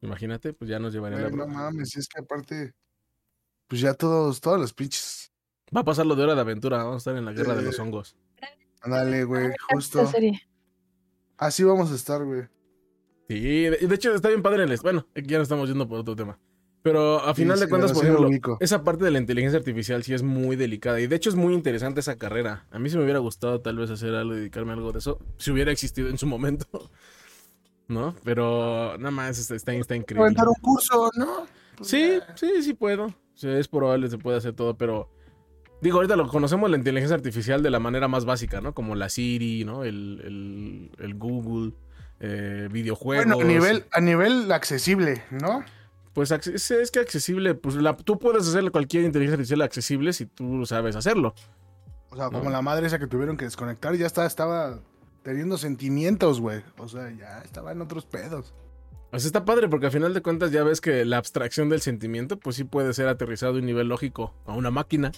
Imagínate, pues ya nos llevaría Güey, la no broma. mames, es que aparte, pues ya todos, todos los pinches. Va a pasar lo de hora de aventura, vamos a estar en la guerra de los hongos. Ándale, güey, encanta justo. Así vamos a estar, güey. Sí, de, de hecho está bien padre en el... Bueno, ya no estamos yendo por otro tema. Pero a final Sí, de cuentas, por ejemplo, esa parte de la inteligencia artificial sí es muy delicada. Y de hecho es muy interesante esa carrera. A mí se me hubiera gustado tal vez hacer algo, dedicarme a algo de eso, si hubiera existido en su momento. ¿No? Pero nada más está, está, está increíble. Aventar un curso, ¿no? Pues, Sí, sí, sí puedo. Sí, es probable, se puede hacer todo, pero... Digo, ahorita lo conocemos la inteligencia artificial de la manera más básica, ¿no? Como la Siri, ¿no? El, el, el Google, eh, videojuegos. Bueno, a nivel, a nivel accesible, ¿no? Pues es, es que accesible, pues la- tú puedes hacerle cualquier inteligencia artificial accesible si tú sabes hacerlo. O sea, como la madre esa que tuvieron que desconectar, ya está, estaba teniendo sentimientos, güey. O sea, ya estaba en otros pedos. Pues está padre porque al final de cuentas ya ves que la abstracción del sentimiento pues sí puede ser aterrizado a un nivel lógico a una máquina.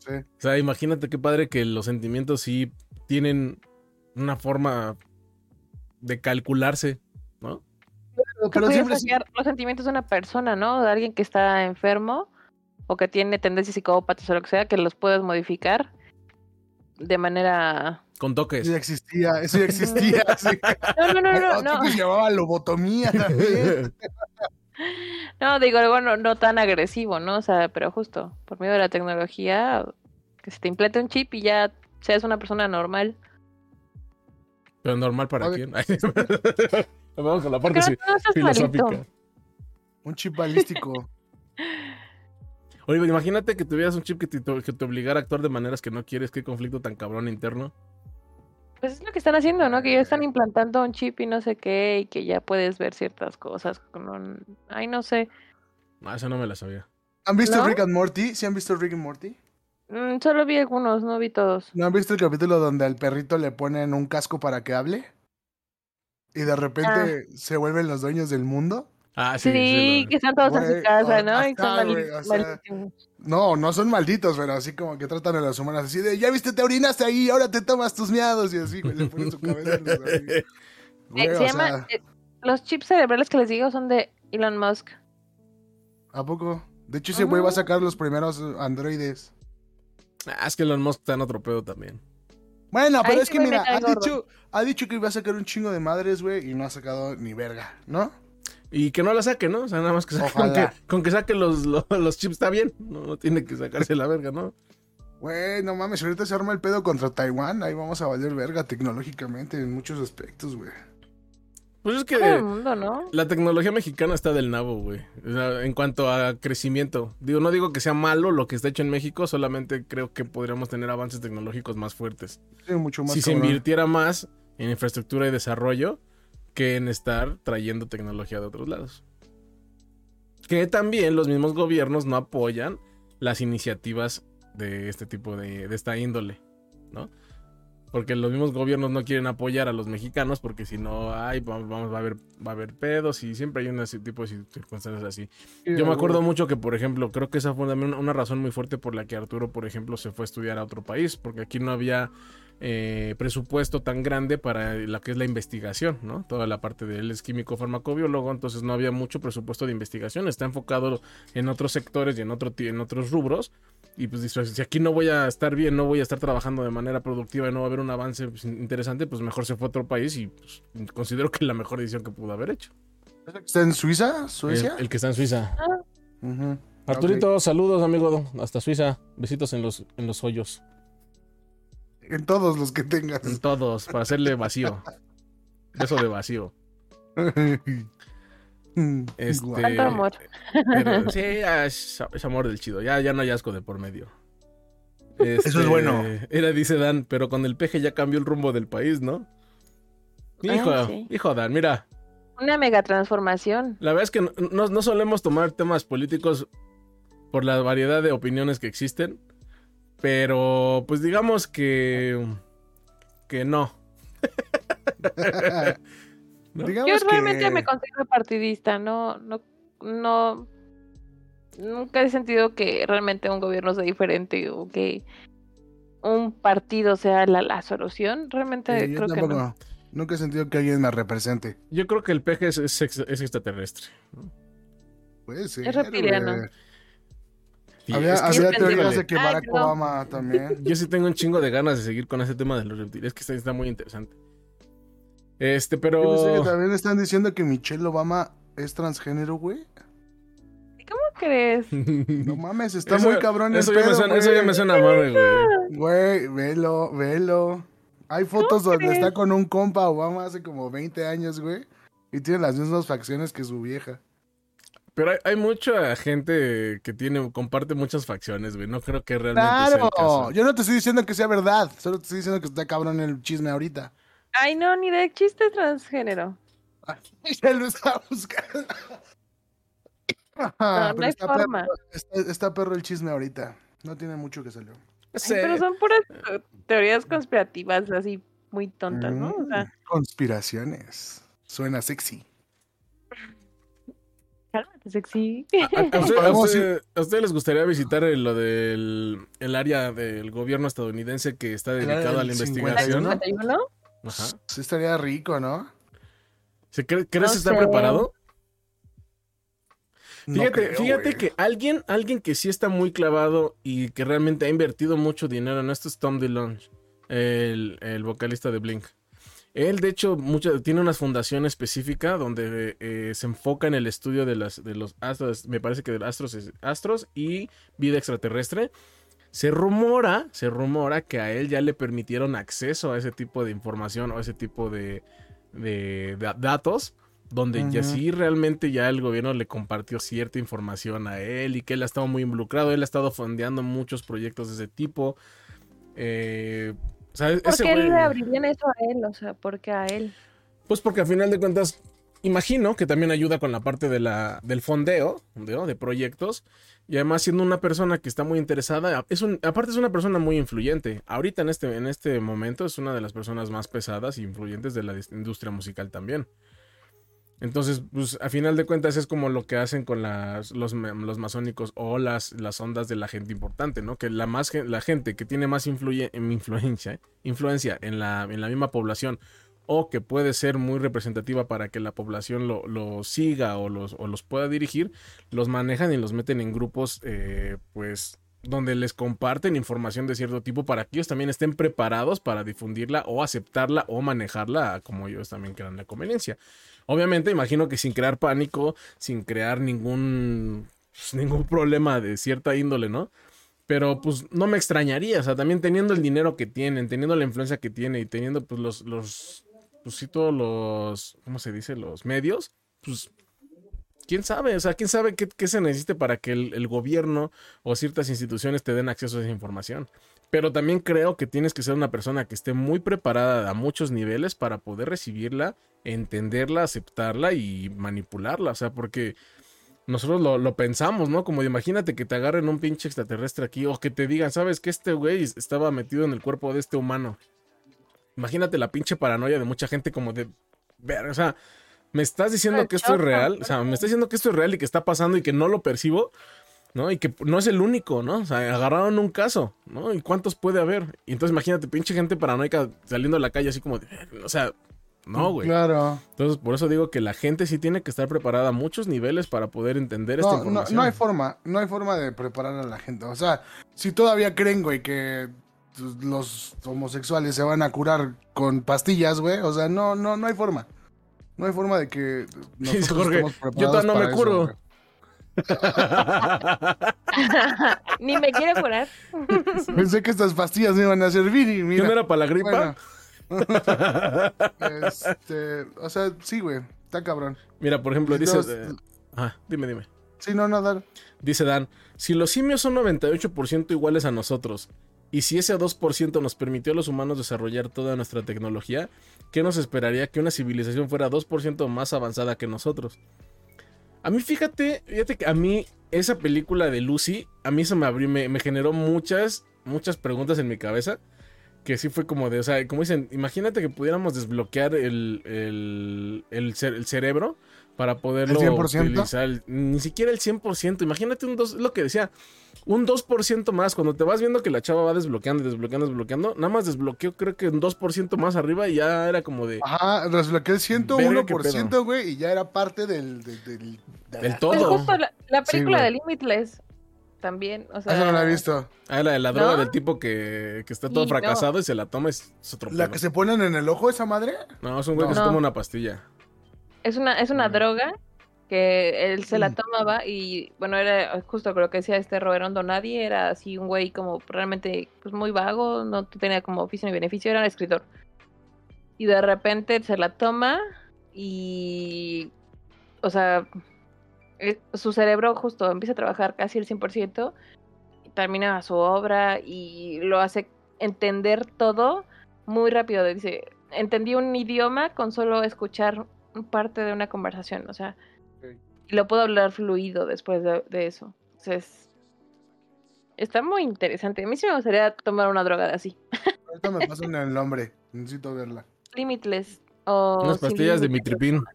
Sí. O sea, imagínate qué padre que los sentimientos sí tienen una forma de calcularse, ¿no? Pero, Pero siempre sacar los sentimientos de una persona, ¿no? De alguien que está enfermo o que tiene tendencias psicópatas o lo que sea, que los puedes modificar de manera... Con toques. Eso ya existía, eso ya existía. sí. No, no, no, no, no. se llamaba lobotomía también. No, digo algo no, no tan agresivo, ¿no? O sea, pero justo por medio de la tecnología, que se te implante un chip y ya seas una persona normal. Pero normal para Oye. quién. Vamos con la parte sí, no, filosófica. malito. Un chip balístico. Oye, imagínate que tuvieras un chip que te, que te obligara a actuar de maneras que no quieres. Qué conflicto tan cabrón interno. Pues es lo que están haciendo, ¿no? Que ya están implantando un chip y no sé qué, y que ya puedes ver ciertas cosas con un... Ay, no sé. Ah, esa no me la sabía. ¿Han visto ¿No? Rick and Morty? ¿Sí han visto Rick and Morty? Mm, solo vi algunos, no vi todos. ¿No han visto el capítulo donde al perrito le ponen un casco para que hable? Y de repente se vuelven los dueños del mundo. Ah, sí. Sí, sí, que están todos en Güey, su casa, o- ¿no? Y son o sea, malísimos. No, no son malditos, pero así como que tratan a las humanas así de, ya viste, te orinaste ahí, ahora te tomas tus miados y así, güey, le ponen su cabeza en. Eh, se llama... sea, eh, los chips cerebrales que les digo son de Elon Musk. ¿a poco? De hecho, ese güey va a sacar los primeros eh, androides. Ah, es que Elon Musk está en otro pedo también. Bueno, pero es que mira, ha dicho, ha dicho que iba a sacar un chingo de madres, güey, y no ha sacado ni verga, ¿no? Y que no la saque, ¿no? O sea, nada más que saque, con que, con que saque los, los, los chips está bien. No, no tiene que sacarse la verga, ¿no? Güey, no mames, ahorita se arma el pedo contra Taiwán, ahí vamos a valer verga tecnológicamente en muchos aspectos, güey. Pues es Todo el que mundo, ¿no? la tecnología mexicana está del nabo, güey. O sea, en cuanto a crecimiento. Digo, no digo que sea malo lo que está hecho en México, solamente creo que podríamos tener avances tecnológicos más fuertes. Sí, mucho más si se invirtiera más en infraestructura y desarrollo que en estar trayendo tecnología de otros lados. Que también los mismos gobiernos no apoyan las iniciativas de este tipo de, de esta índole, ¿no? Porque los mismos gobiernos no quieren apoyar a los mexicanos porque si no, ay, vamos, vamos, va a haber, va a haber pedos y siempre hay un tipo de circunstancias así. Sí, Yo me acuerdo mucho que, por ejemplo, creo que esa fue también una razón muy fuerte por la que Arturo, por ejemplo, se fue a estudiar a otro país, porque aquí no había eh, presupuesto tan grande para la que es la investigación, ¿no? Toda la parte de él es químico farmacobiólogo, entonces no había mucho presupuesto de investigación, está enfocado en otros sectores y en, otro, en otros rubros. Y pues dice, si aquí no voy a estar bien, no voy a estar trabajando de manera productiva y no va a haber un avance pues, interesante, pues mejor se fue a otro país y pues, considero que es la mejor decisión que pudo haber hecho. ¿Está en Suiza? El, ¿Suecia? el que está en Suiza. Ujú. Arturito, saludos, amigo, hasta Suiza. Besitos en los, en los hoyos. En todos los que tengas. En todos, para hacerle vacío. Beso de vacío. Este. Tanto amor. pero sí, es, es amor del chido. Ya, ya no hay asco de por medio. Este, Eso es bueno. Era, dice Dan, pero con el peje ya cambió el rumbo del país, ¿no? Hijo, Ah, sí. hijo Dan, mira, Una mega transformación. la verdad es que no, no- no solemos tomar temas políticos por la variedad de opiniones que existen, pero pues digamos que que no. ¿no? Yo realmente que... me considero partidista, no, no, no, nunca he sentido que realmente un gobierno sea diferente o que un partido sea la, la solución. Realmente Sí, yo creo que no. Nunca he sentido que alguien me represente. Yo creo que el peje es, es ex- es extraterrestre. Puede ser. Es reptiliano. Y había es que- había teorías de que Ay, Barack. Obama también. Yo sí tengo un chingo de ganas de seguir con ese tema de los reptiles. Es que está, está muy interesante. Este, Yo pensé que pero. también están diciendo que Michelle Obama es transgénero, güey. ¿Cómo crees? No mames, está Eso- muy cabrón el eso, ya me pedo, suena, eso ya güey. me suena mame, güey. Güey, velo, velo. Hay fotos donde crees? está con un compa Obama hace como 20 años, güey. Y tiene las mismas facciones que su vieja. Pero hay, hay mucha gente que tiene, comparte muchas facciones, güey. No creo que realmente sea el ¡Claro! caso. Yo no te estoy diciendo que sea verdad. Solo te estoy diciendo que está cabrón el chisme ahorita. Ay, no, ni de chiste transgénero. Ya lo está buscando. No, Ah, no hay está forma. Perro, está, está perro el chisme ahorita. No tiene mucho que salió. No Ay, sé. pero son puras teorías conspirativas así muy tontas, ¿no? O sea, Mm, Conspiraciones. Suena sexy. Cálmate, sexy. ¿A, a usted- a Podemos usted- a ustedes les gustaría visitar el- lo del el área del gobierno estadounidense que está dedicado a la investigación? 51. Ajá. Sí estaría rico, ¿no? ¿Se cree- ¿Crees No que está sé. preparado? No Fíjate, creo, fíjate que alguien, alguien que sí está muy clavado y que realmente ha invertido mucho dinero en esto es Tom DeLonge, el, el vocalista de Blink. Él, de hecho, mucho- tiene una fundación específica donde eh, se enfoca en el estudio de, las, de los astros, me parece que de los astros, astros y vida extraterrestre. Se rumora, se rumora que a él ya le permitieron acceso a ese tipo de información o ese tipo de, de- de datos, donde ya sí realmente ya el gobierno le compartió cierta información a él y que él ha estado muy involucrado, él ha estado fondeando muchos proyectos de ese tipo. Eh, sea, ¿Por ese qué güey- le abrirían eso a él? O sea, ¿por qué a él? pues porque a final de cuentas, imagino que también ayuda con la parte de la, del fondeo, de proyectos. Y además siendo una persona que está muy interesada, es un, aparte es una persona muy influyente. Ahorita en este, en este momento es una de las personas más pesadas e influyentes de la industria musical también. Entonces, pues a final de cuentas es como lo que hacen con las, los, los masónicos o las, las ondas de la gente importante, ¿no? Que la, más, la gente que tiene más influye, em, influencia, influencia en, la, en la misma población o que puede ser muy representativa para que la población lo, lo siga o los, o los pueda dirigir, los manejan y los meten en grupos, eh, pues, donde les comparten información de cierto tipo para que ellos también estén preparados para difundirla o aceptarla o manejarla como ellos también crean la conveniencia. Obviamente, imagino que sin crear pánico, sin crear ningún, pues, ningún problema de cierta índole, ¿no? Pero pues no me extrañaría, o sea, también teniendo el dinero que tienen, teniendo la influencia que tiene y teniendo pues los, los, pues sí, todos los, ¿cómo se dice? Los medios, pues, quién sabe, o sea, quién sabe qué, qué se necesite para que el, el gobierno o ciertas instituciones te den acceso a esa información. Pero también creo que tienes que ser una persona que esté muy preparada a muchos niveles para poder recibirla, entenderla, aceptarla y manipularla, o sea, porque nosotros lo, lo pensamos, ¿no? Como de, imagínate que te agarren un pinche extraterrestre aquí o que te digan, ¿sabes que este güey estaba metido en el cuerpo de este humano? Imagínate la pinche paranoia de mucha gente como de, ver, o sea, me estás diciendo que esto es real, o sea, me estás diciendo que esto es real y que está pasando y que no lo percibo, ¿no? Y que no es el único, ¿no? O sea, agarraron un caso, ¿no? ¿Y cuántos puede haber? Y entonces imagínate, pinche gente paranoica saliendo a la calle así como de, o sea, no, güey. Claro. Entonces, por eso digo que la gente sí tiene que estar preparada a muchos niveles para poder entender esta No, no, información. no hay forma, no hay forma de preparar a la gente. O sea, si todavía creen, güey, que los homosexuales se van a curar con pastillas, güey, o sea, no, no, no hay forma. No hay forma de que nosotros Jorge, estemos yo todavía no para me eso, curo. güey. Ni me quiere curar. Pensé que estas pastillas me iban a servir y ¿Qué mira. no era para la gripa? bueno. este, o sea, sí, güey, está cabrón. Mira, por ejemplo, dice... Entonces- eh, ah, dime, dime. Sí, no, no. Dice Dan, si los simios son 98% iguales a nosotros, y si ese 2% nos permitió a los humanos desarrollar toda nuestra tecnología, ¿qué nos esperaría que una civilización fuera 2% más avanzada que nosotros? A mí, fíjate, fíjate que a mí esa película de Lucy, a mí eso me abrió, me, generó muchas, muchas preguntas en mi cabeza. Que sí fue como de, o sea, como dicen, imagínate que pudiéramos desbloquear el, el, el cerebro para poderlo ¿El 100%? utilizar. Ni siquiera el 100%. Imagínate un 2, lo que decía, un 2% más. Cuando te vas viendo que la chava va desbloqueando, desbloqueando, desbloqueando, nada más desbloqueó creo que un 2% más arriba y ya era como de... Ajá, desbloqueé el Verga, qué 101%, güey, y ya era parte del... del, del, de Del la- todo. Pues justo la, película de Limitless también, o sea... Eso no la he visto. Ah, la de la droga ¿No? del tipo que, que está todo fracasado y se la toma es, es otro ¿La que se ponen en el ojo esa madre? No, es un güey que se toma una pastilla. Es una, es una droga que él se la Mm. tomaba y bueno, era justo lo que decía este Roberondo Nadie, era así un güey como realmente pues muy vago, no tenía como oficio ni beneficio, era un escritor. Y de repente se la toma y, o sea, su cerebro justo empieza a trabajar casi el 100%, y termina su obra y lo hace entender todo muy rápido. Dice, entendí un idioma con solo escuchar parte de una conversación, o sea, y lo puedo hablar fluido después de, de eso. Entonces, está muy interesante. A mí sí me gustaría tomar una droga de así. Ahorita me pasan el nombre, necesito verla. Limitless o Unas pastillas de mitripín.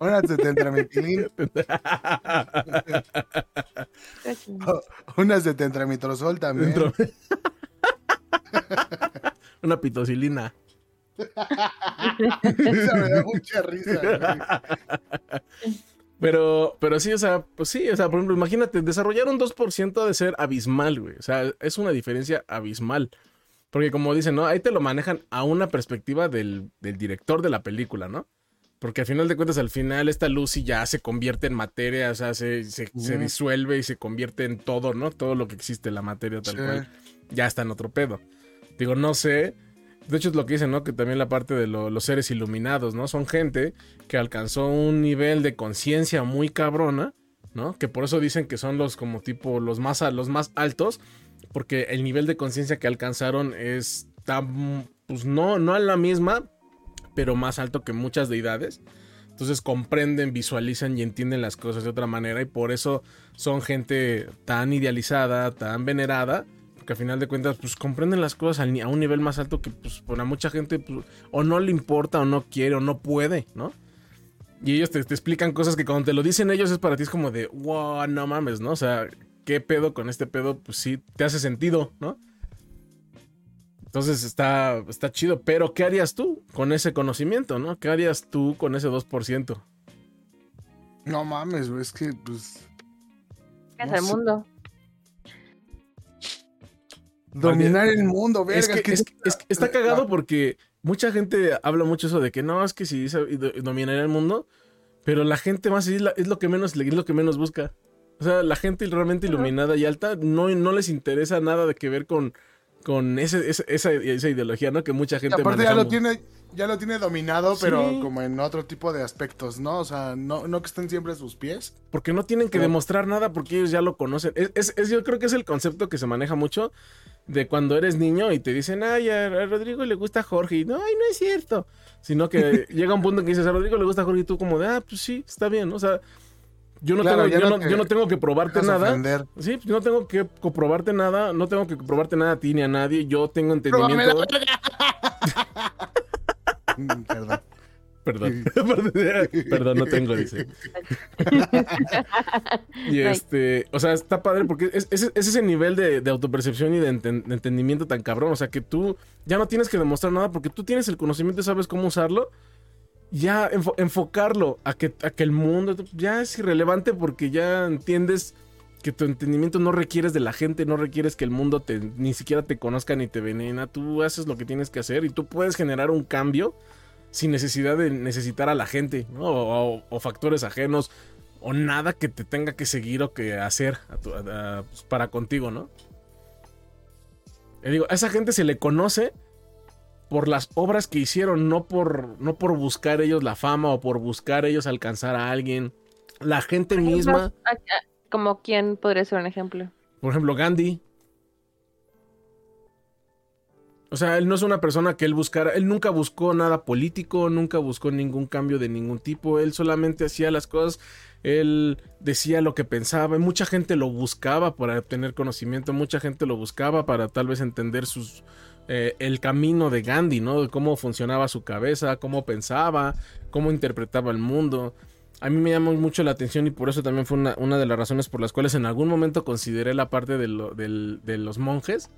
Una de tetramitilín, unas de tetramitrozol también. Una pitocilina. Esa me da mucha risa. güey. Pero, pero sí, o sea, pues sí, o sea, por ejemplo, imagínate, desarrollar un 2% de ser abismal, güey. O sea, es una diferencia abismal. Porque como dicen, ¿no? Ahí te lo manejan a una perspectiva del, del director de la película, ¿no? Porque al final de cuentas, al final esta Lucy ya se convierte en materia, o sea, se, se, disuelve y se convierte en todo, ¿no? Todo lo que existe, la materia tal Sí. cual, ya está en otro pedo. Digo, no sé. De hecho, es lo que dicen, ¿no? Que también la parte de lo- los seres iluminados, ¿no? Son gente que alcanzó un nivel de conciencia muy cabrona, ¿no? Que por eso dicen que son los como tipo los más, a- los más altos, porque el nivel de conciencia que alcanzaron es tan, pues no, no a la misma, pero más alto que muchas deidades. Entonces comprenden, visualizan y entienden las cosas de otra manera y por eso son gente tan idealizada, tan venerada, porque al final de cuentas pues comprenden las cosas a un nivel más alto que pues por a mucha gente pues, o no le importa o no quiere o no puede, ¿no? Y ellos te, te explican cosas que cuando te lo dicen ellos es para ti es como de, wow, no mames, ¿no? O sea, ¿qué pedo con este pedo? Pues sí, te hace sentido, ¿no? Entonces está, está chido, pero ¿qué harías tú con ese conocimiento, no? ¿Qué harías tú con ese 2%? No mames, güey, es que, pues. Es No el sé. mundo. Dominar el mundo, verga. Es que, que- es que- es que está cagado porque mucha gente habla mucho eso de que no, es que si dominaría el mundo, pero la gente más es, la- es lo que menos es lo que menos busca. O sea, la gente realmente iluminada y alta no, no les interesa nada de que ver con, con ese, ese- esa, esa ideología, ¿no? Que mucha Y gente aparte ya lo tiene, ya lo tiene dominado, pero Sí. como en otro tipo de aspectos, ¿no? O sea, no, no que estén siempre a sus pies. Porque no tienen que demostrar nada porque ellos ya lo conocen. Es, es- es- yo creo que es el concepto que se maneja mucho de cuando eres niño y te dicen, ay, a, Rodrigo le gusta Jorge. Y no, ay, no es cierto. Sino que llega un punto en que dices, a Rodrigo le gusta Jorge y tú como de, ah, pues sí, está bien. O sea, yo no, Claro, tengo, yo no te yo no tengo que probarte nada. ofender. Sí, pues, no tengo que comprobarte nada, no tengo que comprobarte nada a ti ni a nadie. Yo tengo entendimiento. Mm, Perdón. Perdón. Perdón, no tengo, dice. Y este, o sea, está padre porque es, es- es ese nivel de, de autopercepción y de, enten- de entendimiento tan cabrón. O sea, que tú ya no tienes que demostrar nada porque tú tienes el conocimiento y sabes cómo usarlo. Ya enfo- enfocarlo a que, a que el mundo ya es irrelevante porque ya entiendes que tu entendimiento no requieres de la gente, no requieres que el mundo te, ni siquiera te conozca ni te venena. Tú haces lo que tienes que hacer y tú puedes generar un cambio sin necesidad de necesitar a la gente, ¿no? O, o- o factores ajenos, o nada que te tenga que seguir o que hacer a tu- a- a- pues, para contigo, ¿no? Y digo, a esa gente se le conoce por las obras que hicieron, no por, no por buscar ellos la fama o por buscar ellos alcanzar a alguien. La gente misma, Como quién podría ser un ejemplo. por ejemplo, Gandhi. O sea, él no es una persona que él buscara, él nunca buscó nada político, nunca buscó ningún cambio de ningún tipo, él solamente hacía las cosas, él decía lo que pensaba, mucha gente lo buscaba para obtener conocimiento, mucha gente lo buscaba para tal vez entender sus, eh, el camino de Gandhi, ¿no? De cómo funcionaba su cabeza, cómo pensaba, cómo interpretaba el mundo. A mí me llamó mucho la atención y por eso también fue una, de las razones por las cuales en algún momento consideré la parte de, de los monjes.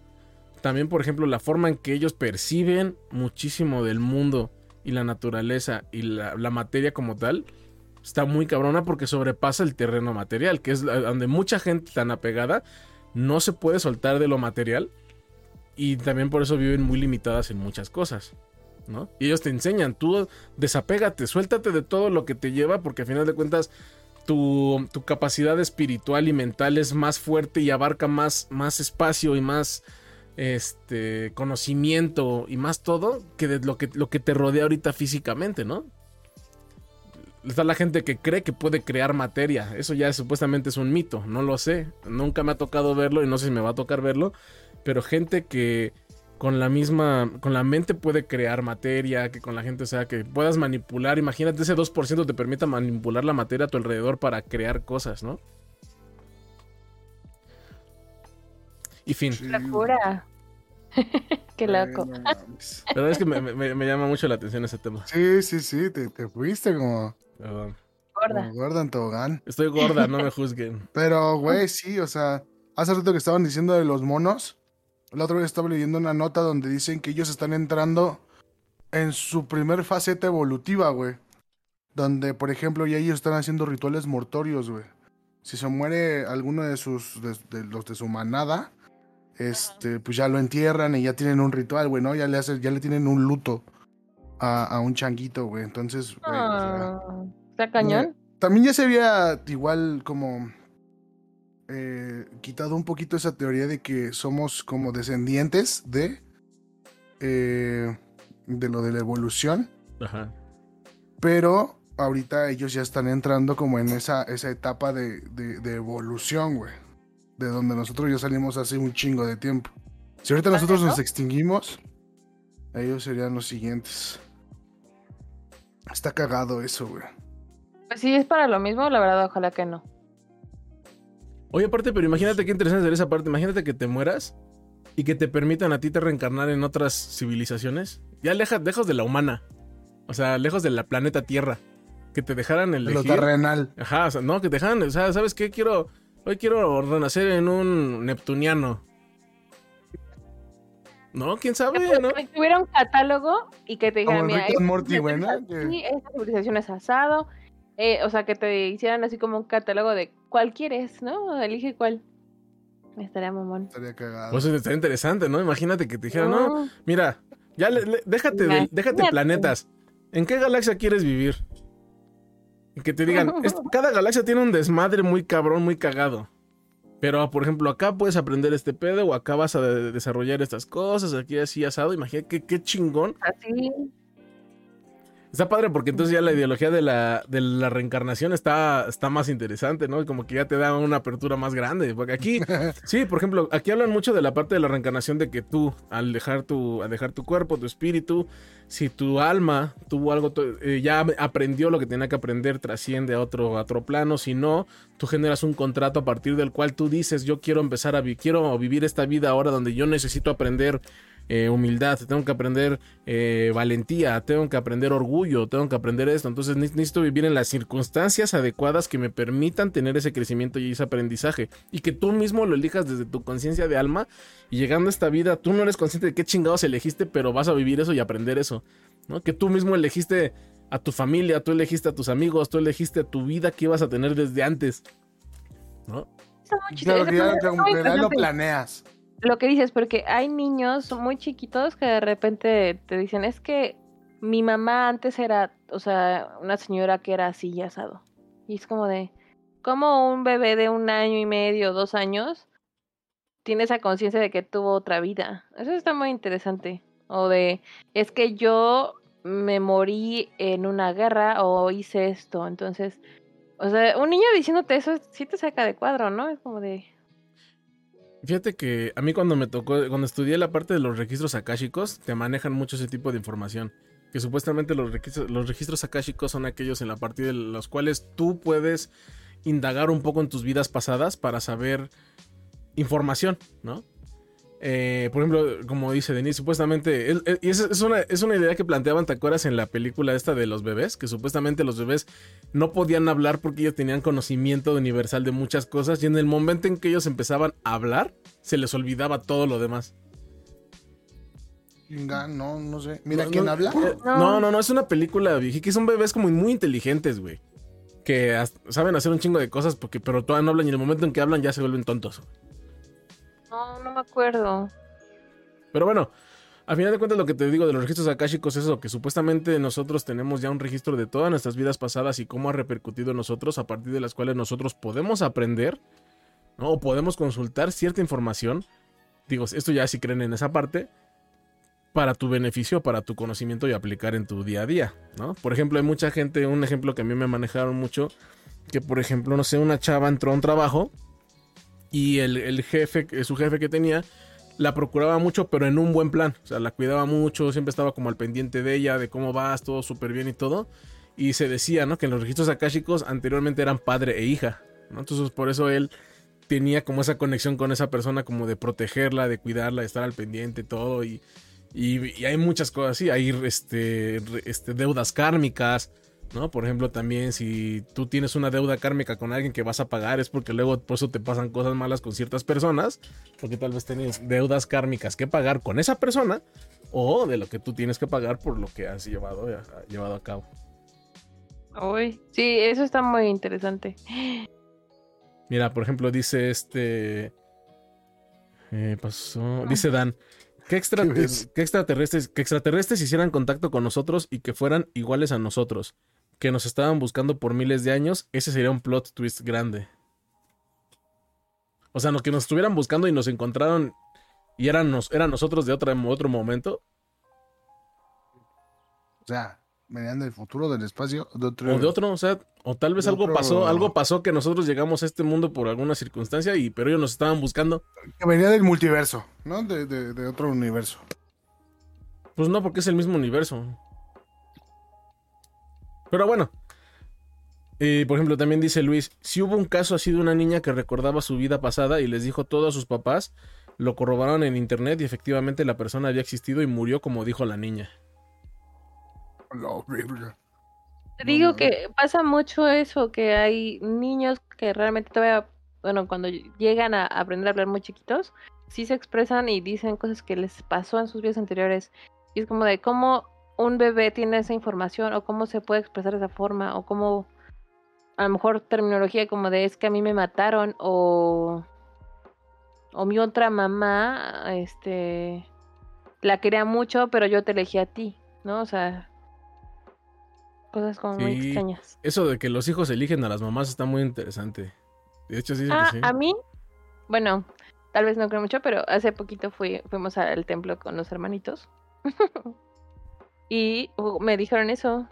También, por ejemplo, la forma en que ellos perciben muchísimo del mundo y la naturaleza y la, materia como tal está muy cabrona porque sobrepasa el terreno material, que es donde mucha gente tan apegada no se puede soltar de lo material y también por eso viven muy limitadas en muchas cosas. ¿no? Y ellos te enseñan, tú desapégate, suéltate de todo lo que te lleva porque al final de cuentas tu, tu capacidad espiritual y mental es más fuerte y abarca más, más espacio y más este conocimiento y más todo que de lo que, lo que te rodea ahorita físicamente, ¿no? Está la gente que cree que puede crear materia. Eso ya supuestamente es un mito. No lo sé. Nunca me ha tocado verlo y no sé si me va a tocar verlo. Pero gente que con la misma, con la mente puede crear materia, que con la gente, o sea, que puedas manipular. Imagínate, ese 2% te permita manipular la materia a tu alrededor para crear cosas, ¿no? Y fin. Locura. Qué loco. Pero es que me, llama mucho la atención ese tema. Sí, sí, sí, te, fuiste como. Perdón. Gorda. gorda en tobogán. Estoy gorda, no me juzguen. Pero, güey, sí, o sea, hace rato que estaban diciendo de los monos. La otra vez estaba leyendo una nota donde dicen que ellos están entrando en su primer faceta evolutiva, güey. Donde, por ejemplo, ya ellos están haciendo rituales mortorios, güey. Si se muere alguno de sus, de los de su manada, este, pues ya lo entierran y ya tienen un ritual, güey, ¿no? Ya le hacen, ya le tienen un luto a, un changuito, güey. Entonces, güey. Ah, ¿Está cañón? También ya se había igual como eh, quitado un poquito esa teoría de que somos como descendientes de eh, de lo de la evolución. Ajá. Pero ahorita ellos ya están entrando como en esa, esa etapa de, de evolución, güey de donde nosotros ya salimos hace un chingo de tiempo. Si ahorita nosotros nos extinguimos, ellos serían los siguientes. Está cagado eso, güey. Pues si es para lo mismo, la verdad, ojalá que no. Oye, aparte, pero imagínate qué interesante sería esa parte. Imagínate que te mueras y que te permitan a ti te reencarnar en otras civilizaciones. Ya lejos, lejos de la humana. O sea, lejos de la planeta Tierra. Que te dejaran elegir. Lo terrenal. Ajá, o sea, no, que te dejaran, o sea, ¿sabes qué? Quiero Hoy quiero renacer en un Neptuniano. No, quién sabe, ¿no? Que tuviera un catálogo y que te dijeran, mira, Morty, sí, esta civilización es asado. Eh, o sea, que te hicieran así como un catálogo de cuál quieres, ¿no? Elige cuál. Estaría mamón. Estaría cagado. Pues estaría interesante, ¿no? Imagínate que te dijeran, no, mira, ya déjate, déjate planetas. ¿En qué galaxia quieres vivir? Que te digan, cada galaxia tiene un desmadre muy cabrón, muy cagado. Pero, por ejemplo, acá puedes aprender este pedo o acá vas a desarrollar estas cosas, aquí así asado. Imagínate qué chingón. Así. Está padre porque entonces ya la ideología de la, de la reencarnación está, está más interesante, ¿no? Como que ya te da una apertura más grande. Porque aquí, sí, por ejemplo, aquí hablan mucho de la parte de la reencarnación de que tú, al dejar tu, al dejar tu cuerpo, tu espíritu, si tu alma tuvo algo, eh, ya aprendió lo que tenía que aprender, trasciende a otro, a otro plano, si no, tú generas un contrato a partir del cual tú dices, yo quiero empezar a vivir, quiero vivir esta vida ahora donde yo necesito aprender eh, humildad, tengo que aprender eh, valentía, tengo que aprender orgullo, tengo que aprender esto. Entonces necesito vivir en las circunstancias adecuadas que me permitan tener ese crecimiento y ese aprendizaje. Y que tú mismo lo elijas desde tu conciencia de alma. Y llegando a esta vida, tú no eres consciente de qué chingados elegiste, pero vas a vivir eso y aprender eso. ¿no? Que tú mismo elegiste a tu familia, tú elegiste a tus amigos, tú elegiste a tu vida que ibas a tener desde antes. ¿No? Claro, que ya, lo planeas lo que dices, porque hay niños muy chiquitos que de repente te dicen, es que mi mamá antes era, o sea, una señora que era así y asado. Y es como de, como un bebé de un año y medio, dos años, tiene esa conciencia de que tuvo otra vida. Eso está muy interesante. O de, es que yo me morí en una guerra o hice esto. Entonces, o sea, un niño diciéndote eso sí te saca de cuadro, ¿no? Es como de, Fíjate que a mí cuando me tocó, cuando estudié la parte de los registros akáshicos, te manejan mucho ese tipo de información. Que supuestamente los registros, los registros akáshicos son aquellos en la parte de los cuales tú puedes indagar un poco en tus vidas pasadas para saber información, ¿no? Eh, por ejemplo, como dice Denise, supuestamente, es, es- una, es una idea que planteaban, ¿te acuerdas en la película esta de los bebés? Que supuestamente los bebés no podían hablar porque ellos tenían conocimiento universal de muchas cosas y en el momento en que ellos empezaban a hablar, se les olvidaba todo lo demás. No, no sé. Mira, No, ¿quién no, habla? eh, No, no, no, es una película vieja que son bebés como muy inteligentes, güey. Que hasta- saben hacer un chingo de cosas, porque, pero todavía no hablan y en el momento en que hablan ya se vuelven tontos. No, no me acuerdo. Pero bueno, al final de cuentas lo que te digo de los registros akáshicos es eso, que supuestamente nosotros tenemos ya un registro de todas nuestras vidas pasadas y cómo ha repercutido en nosotros, a partir de las cuales nosotros podemos aprender, ¿no? O podemos consultar cierta información. Digo, esto ya si creen en esa parte, para tu beneficio, para tu conocimiento y aplicar en tu día a día, ¿no? Por ejemplo, hay mucha gente, un ejemplo que a mí me manejaron mucho, que por ejemplo, no sé, una chava entró a un trabajo y el, el jefe, su jefe que tenía, la procuraba mucho, pero en un buen plan. O sea, la cuidaba mucho, siempre estaba como al pendiente de ella, de cómo vas, todo súper bien y todo. Y se decía, ¿no? Que en los registros akáshicos anteriormente eran padre e hija. Entonces por eso él tenía como esa conexión con esa persona, como de protegerla, de cuidarla, de estar al pendiente todo. Y, y, y hay muchas cosas así, hay este, este, deudas kármicas, ¿no? Por ejemplo, también si tú tienes una deuda kármica con alguien que vas a pagar, es porque luego por eso te pasan cosas malas con ciertas personas, porque tal vez tienes deudas kármicas que pagar con esa persona o de lo que tú tienes que pagar por lo que has llevado, a- llevado a cabo. Uy, sí, eso está muy interesante. Mira, por ejemplo, dice este. eh, pasó. Dice Dan. ¿Qué, extra- ¿Qué qué extraterrestres, que extraterrestres hicieran contacto con nosotros y que fueran iguales a nosotros? Que nos estaban buscando por miles de años. Ese sería un plot twist grande. O sea, no, que nos estuvieran buscando y nos encontraron y eran, nos, eran nosotros de otra, otro momento. O sea, venían del futuro, del espacio, de otro. O de otro, o sea, o tal vez algo otro- pasó, algo pasó que nosotros llegamos a este mundo por alguna circunstancia y pero ellos nos estaban buscando. Que venía del multiverso, ¿no? De, de- de otro universo. Pues no, porque es el mismo universo. Pero bueno. Eh, por ejemplo, también dice Luis, si hubo un caso así de una niña que recordaba su vida pasada y les dijo todo a sus papás, lo corroboraron en internet y efectivamente la persona había existido y murió como dijo la niña. La horrible. Te No digo que pasa mucho eso, que hay niños que realmente todavía, bueno, cuando llegan a aprender a hablar muy chiquitos, sí se expresan y dicen cosas que les pasó en sus vidas anteriores. Y es como de cómo un bebé tiene esa información o cómo se puede expresar de esa forma o cómo a lo mejor terminología como de es que a mí me mataron o o mi otra mamá este la quería mucho pero yo te elegí a ti no o sea cosas como muy extrañas Eso de que los hijos eligen a las mamás está muy interesante. De hecho, sí, ah que sí. a mí bueno tal vez no creo mucho pero hace poquito fui fuimos al templo con los hermanitos y uh, me dijeron eso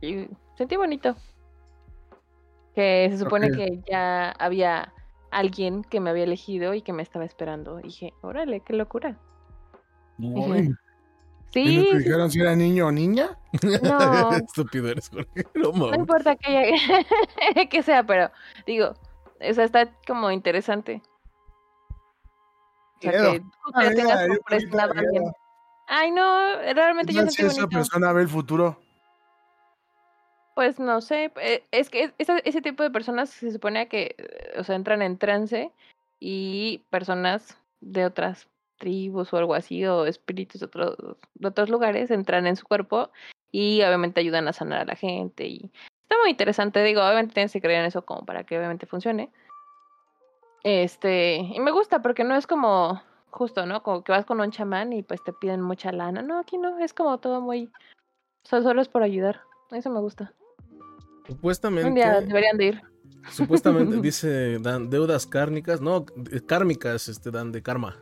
y sentí bonito que se supone que ya había alguien que me había elegido y que me estaba esperando. Y dije, órale, qué locura. Ay, ¿Y no Sí, te dijeron si era niño o niña? no, Estúpido eres, Jorge. No no importa que, sea, pero digo, o sea, está como interesante. O sea, Miedo. que tú Ay, te tengas ay, como Ay, no, realmente ¿Qué yo tal si sentí esa bonito. persona ve el futuro? Pues no sé, eh, es que ese, ese tipo de personas se supone que, eh, o sea, entran en trance y personas de otras tribus o algo así, o espíritus de otros, de otros lugares, entran en su cuerpo y obviamente ayudan a sanar a la gente y está muy interesante, digo, obviamente tienes que creer en eso como para que obviamente funcione. Este, y me gusta porque no es como justo, ¿no? Como que vas con un chamán y pues te piden mucha lana. No, aquí no, es como todo muy... o sea, solo es por ayudar. Eso me gusta. Supuestamente. Un día deberían de ir. Supuestamente dice Dan, deudas kármicas, no, eh, kármicas, este dan de karma.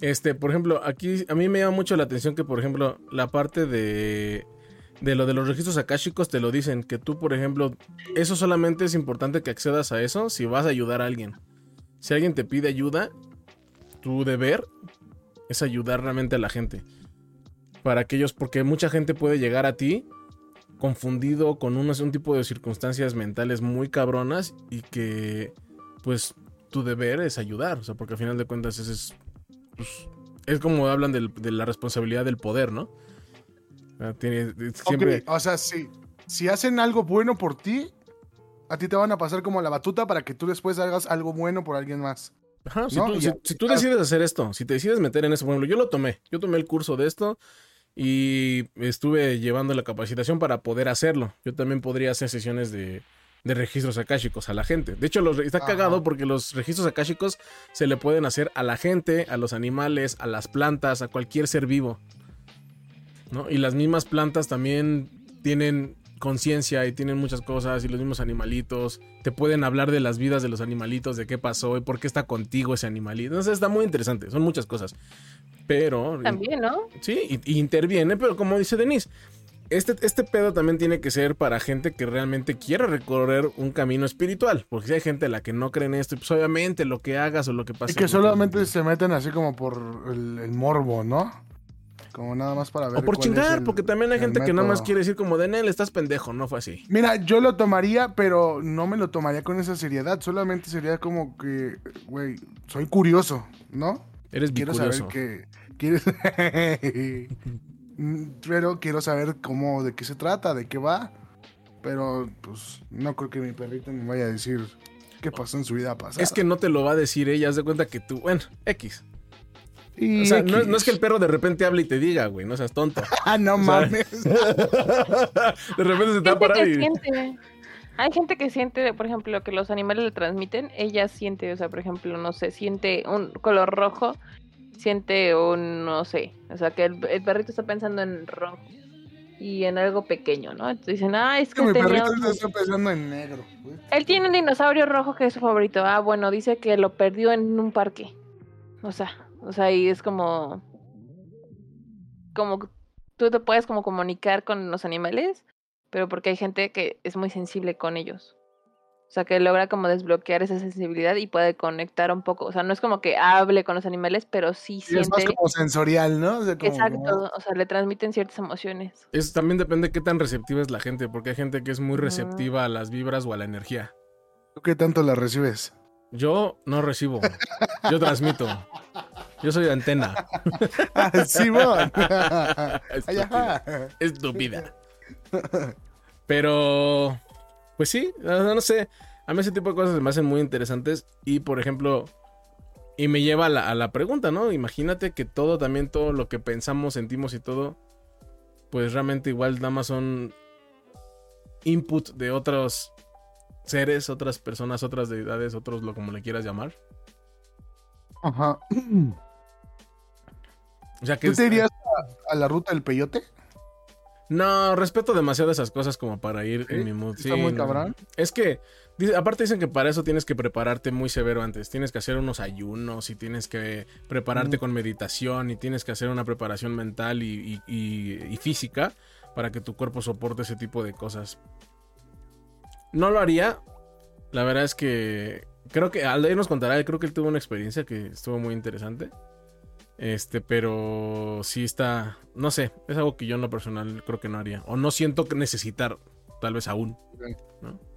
Este, por ejemplo, aquí a mí me llama mucho la atención que, por ejemplo, la parte de de lo de los registros akáshicos te lo dicen que tú, por ejemplo, eso solamente es importante que accedas a eso si vas a ayudar a alguien. Si alguien te pide ayuda, tu deber es ayudar realmente a la gente. Para aquellos, porque mucha gente puede llegar a ti confundido con un tipo de circunstancias mentales muy cabronas y que pues tu deber es ayudar, o sea, porque al final de cuentas ese es, pues, es como hablan del- de la responsabilidad del poder, ¿no? O sea, tiene- siempre... O sea, sí. Si hacen algo bueno por ti, a ti te van a pasar como la batuta para que tú después hagas algo bueno por alguien más. Ajá, si, ¿no? tú, Y si- a- si tú decides hacer esto, si te decides meter en eso, por ejemplo, yo lo tomé, yo tomé el curso de esto y estuve llevando la capacitación para poder hacerlo. Yo también podría hacer sesiones de, de registros akáshicos a la gente. De hecho, los, está Ajá. cagado porque los registros akáshicos se le pueden hacer a la gente, a los animales, a las plantas, a cualquier ser vivo. ¿no? Y las mismas plantas también tienen conciencia y tienen muchas cosas y los mismos animalitos te pueden hablar de las vidas de los animalitos, de qué pasó y por qué está contigo ese animalito. Entonces está muy interesante, son muchas cosas. Pero También, ¿no? sí, y, y interviene, pero como dice Denise, este, este pedo también tiene que ser para gente que realmente quiera recorrer un camino espiritual, porque si hay gente a la que no cree en esto, y pues obviamente lo que hagas o lo que pase. Y que solamente se meten así como por el, el morbo, ¿no? Como nada más para ver. O por chingar, el- porque también hay gente que nada más quiere decir como de Nel, estás pendejo, no fue así. Mira, yo lo tomaría, pero no me lo tomaría con esa seriedad. Solamente sería como que, güey, soy curioso, ¿no? Eres Quiero bicurioso. saber qué. ¿Quieres? Mm, pero quiero saber cómo, de qué se trata, de qué va. Pero, pues, no creo que mi perrito me vaya a decir qué pasó en su vida pasada. Es que no te lo va a decir ella, haz de cuenta que tú, bueno, X. Y O sea, no, no es que el perro de repente hable y te diga, güey, no seas tonto. Ah, no o sea, mames. de repente se te va a parar y... siente. Hay gente que siente, por ejemplo, lo que los animales le transmiten. Ella siente, o sea, por ejemplo, no sé, siente un color rojo, siente un, no sé, o sea, que el, el perrito está pensando en rojo y en algo pequeño, ¿no? Entonces dicen, ah, es que mi tenía perrito un- está pensando en negro. güey. Él tiene un dinosaurio rojo que es su favorito. Ah, bueno, dice que lo perdió en un parque. O sea, o sea, y es como. Como que tú te puedes como comunicar con los animales, pero porque hay gente que es muy sensible con ellos. O sea, que logra como desbloquear esa sensibilidad y puede conectar un poco. O sea, no es como que hable con los animales, pero sí Sí, es más siente. como sensorial, ¿no? O sea, como- Exacto, o sea, le transmiten ciertas emociones. Es, también depende de qué tan receptiva es la gente, porque hay gente que es muy receptiva a las vibras o a la energía. ¿Tú qué tanto la recibes? Yo no recibo, yo transmito. Yo soy antena. Ah, Simón. Ay, Estúpida. Estúpida. Pero, pues sí, no, no sé. A mí ese tipo de cosas se me hacen muy interesantes. Y por ejemplo, y me lleva a la, a la pregunta, ¿no? Imagínate que todo, también todo lo que pensamos, sentimos y todo, pues realmente igual nada más son input de otros seres, otras personas, otras deidades, otros lo como le quieras llamar. Ajá. O sea que ¿Tú es- te irías a, a la ruta del peyote? No, respeto demasiado esas cosas como para ir ¿Sí? en mi mood. ¿Está muy no. cabrón? Es que, dice- aparte dicen que para eso tienes que prepararte muy severo antes. Tienes que hacer unos ayunos y tienes que prepararte Mm. con meditación y tienes que hacer una preparación mental y, y- y- y física para que tu cuerpo soporte ese tipo de cosas. No lo haría. La verdad es que creo que Aldair nos contará. Creo que él tuvo una experiencia que estuvo muy interesante. Este, pero sí está, no sé, es algo que yo en lo personal creo que no haría. O no siento que necesitar, tal vez aún.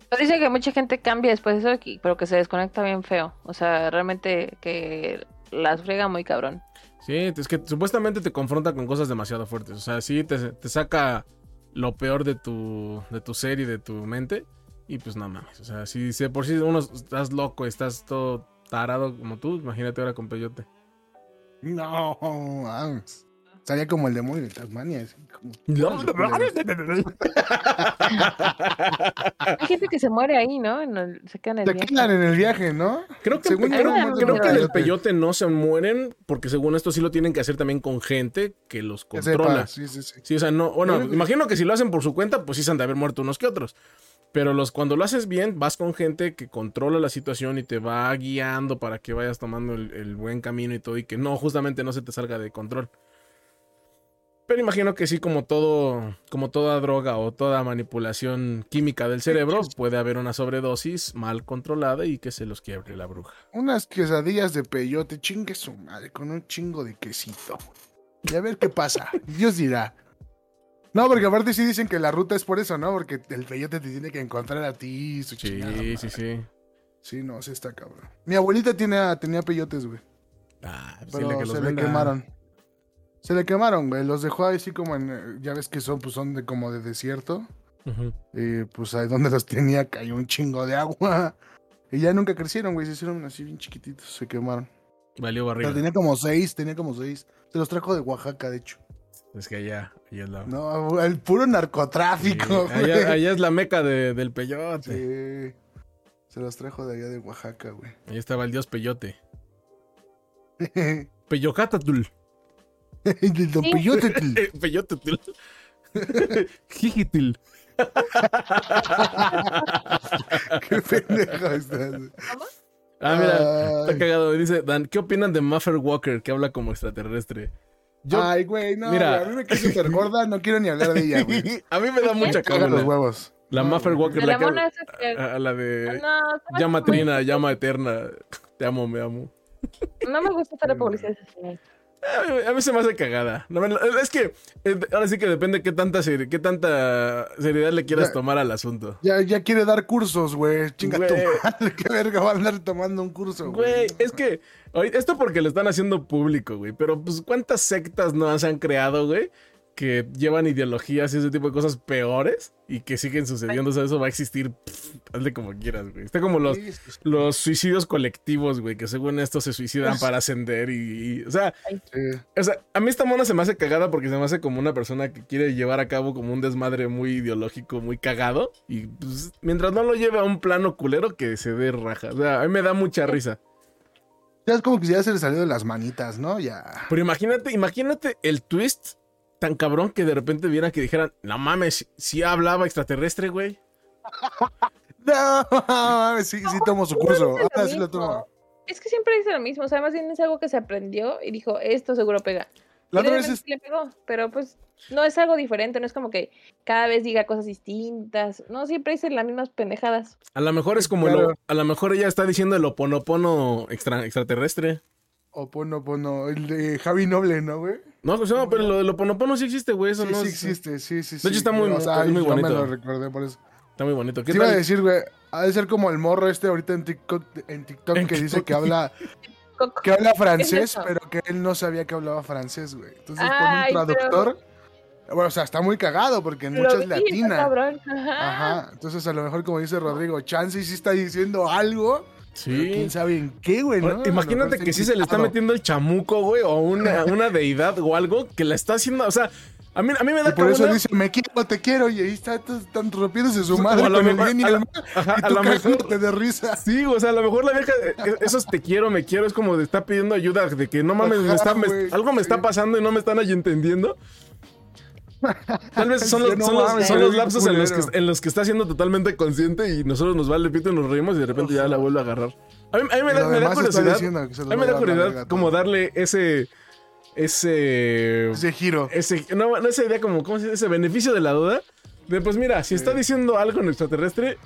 Pero dice que mucha gente cambia después de eso, pero que se desconecta bien feo. O sea, realmente que las friega muy cabrón. Sí, es que supuestamente te confronta con cosas demasiado fuertes. O sea, sí te, te saca lo peor de tu, de tu ser y de tu mente. Y pues no mames. O sea, si de por sí uno estás loco, estás todo tarado como tú, imagínate ahora con peyote. No, vamos. Estaría como el demonio de Tasmania. así como- Hay gente que se muere ahí, ¿no? En el- se queda en el Te viaje. quedan en el viaje, ¿no? Creo que, Según creo, creo que en el peyote. no se mueren, porque según esto sí lo tienen que hacer también con gente que los Que controla. Sí, sí, sí. Sí, o sea, no, bueno, imagino que si lo hacen por su cuenta, pues sí se han de haber muerto unos que otros. Pero los, cuando lo haces bien, vas con gente que controla la situación y te va guiando para que vayas tomando el, el buen camino y todo, y que no, justamente no se te salga de control. Pero imagino que sí, como todo, como toda droga o toda manipulación química del cerebro, puede haber una sobredosis mal controlada y que se los quiebre la bruja. Unas quesadillas de peyote, chingue su madre, con un chingo de quesito. Y a ver qué pasa. Dios dirá. No, porque aparte sí dicen que la ruta es por eso, ¿no? Porque el peyote te tiene que encontrar a ti, su Sí, chingada sí, madre. sí. Sí, no, sí está cabrón. Mi abuelita tenía, tenía peyotes, güey. Ah, pues Pero dile que los se le venda. quemaron. Se le quemaron, güey. Los dejó así como en. eh, Ya ves que son, pues son de como de desierto. Y pues ahí donde los tenía cayó un chingo de agua. Y ya nunca crecieron, güey. Se hicieron así bien chiquititos. Se quemaron. Valió Pero barriga. tenía como seis, tenía como seis. Se los trajo de Oaxaca, de hecho. Es que allá, allá es la... No, el puro Sí, narcotráfico, güey. allá, allá es la meca de- del peyote. Sí. Se los trajo de allá de Oaxaca, güey. Ahí estaba el dios peyote. Peyocatatul. El Don Sí. Peyote. Eh, Peyotetul. Jijitil. Qué pendejo estás. Ah, mira, Ay. está cagado. Dice, Dan, ¿qué opinan de Muffer Walker que habla como extraterrestre? Yo, Ay, güey, no. Mira. güey, a mí me cae súper gorda, no quiero ni hablar de ella, güey. a mí me da mucha Caga los huevos. La No. Walker, la la que mona que- a, a la de No, llama Trina, llama eterna. Te amo, me amo. No me gusta hacer la publicidad. A mí, se me hace cagada. Es que eh, ahora sí que depende qué tanta, qué tanta seriedad le quieras Ya. tomar al asunto. Ya, ya quiere dar cursos, güey. Chinga tu Güey. madre. Qué verga va a andar tomando un curso, Güey, güey. es que esto porque lo están haciendo público, güey. Pero pues cuántas sectas no se han creado, güey, que llevan ideologías y ese tipo de cosas peores y que siguen sucediendo. O sea, eso va a existir. pff, hazle como quieras, güey. Está como los, los suicidios colectivos, güey, que según esto se suicidan para ascender y, y- o sea, o sea, a mí esta mona se me hace cagada porque se me hace como una persona que quiere llevar a cabo como un desmadre muy ideológico, muy cagado. Y pues, mientras no lo lleve a un plano culero, que se dé raja. O sea, a mí me da mucha risa. Ya es como que ya se le salió de las manitas, ¿no? Ya. Pero imagínate, imagínate el twist tan cabrón que de repente viera que dijeran, no mames, si hablaba extraterrestre, güey. No, mames, sí, sí tomo su curso. Ahora sí lo tomo. Es que siempre dice lo mismo, o sea, más bien es algo que se aprendió y dijo, esto seguro pega. La otra vez es- sí le pegó, pero pues no es algo diferente, no es como que cada vez diga cosas distintas, no, siempre dice las mismas pendejadas. A lo mejor es como Claro. lo, a lo mejor ella está diciendo el oponopono extra, extraterrestre. Opono, pono, el de Javi Noble, ¿no, güey? No, pues, no, pero lo del oponopono sí existe, güey. Eso Sí, no sí es- existe, sí, sí, De hecho, está muy- O sea, es muy bonito. me lo recordé por eso. Está muy bonito. ¿Qué Te iba a decir, güey, ha de ser como el morro este ahorita en TikTok, en TikTok En que dice que habla, que habla francés, pero que él no sabía que hablaba francés, güey. Entonces Ay, pone un pero- traductor. Bueno, o sea, está muy cagado porque en muchas vi, está latina. cabrón. Ajá. Ajá. Entonces, a lo mejor, como dice Rodrigo, Chance sí está diciendo algo. Pero Sí. quién sabe en qué, güey, ¿no? Imagínate mejor que sí se le está metiendo el chamuco, güey, o una, una deidad o algo que la está haciendo. O sea, a mí, a mí me da Y por eso dice, me quiero, te quiero. Y ahí está, están rompiéndose su madre a lo con el mejor- bien y el mal. Ajá, Y a lo mejor. cagándote de risa. Sí, o sea, a lo mejor la vieja, eh, esos te quiero, me quiero, es como de está pidiendo ayuda, de que no mames, me está, me- algo me está pasando y no me están ahí entendiendo. Tal vez son los, Sí, no son los- mames, son eres los un lapsos en los, que, culero. en los que está siendo totalmente consciente y nosotros nos vale pito y nos reímos y de repente ya la vuelve a agarrar. A mí, a mí me, da, me curiosidad. A mí me da curiosidad como darle ese. Ese. Ese giro. ese no, no esa idea como, ¿cómo se dice? Ese beneficio de la duda. De pues mira, si está diciendo algo en extraterrestre,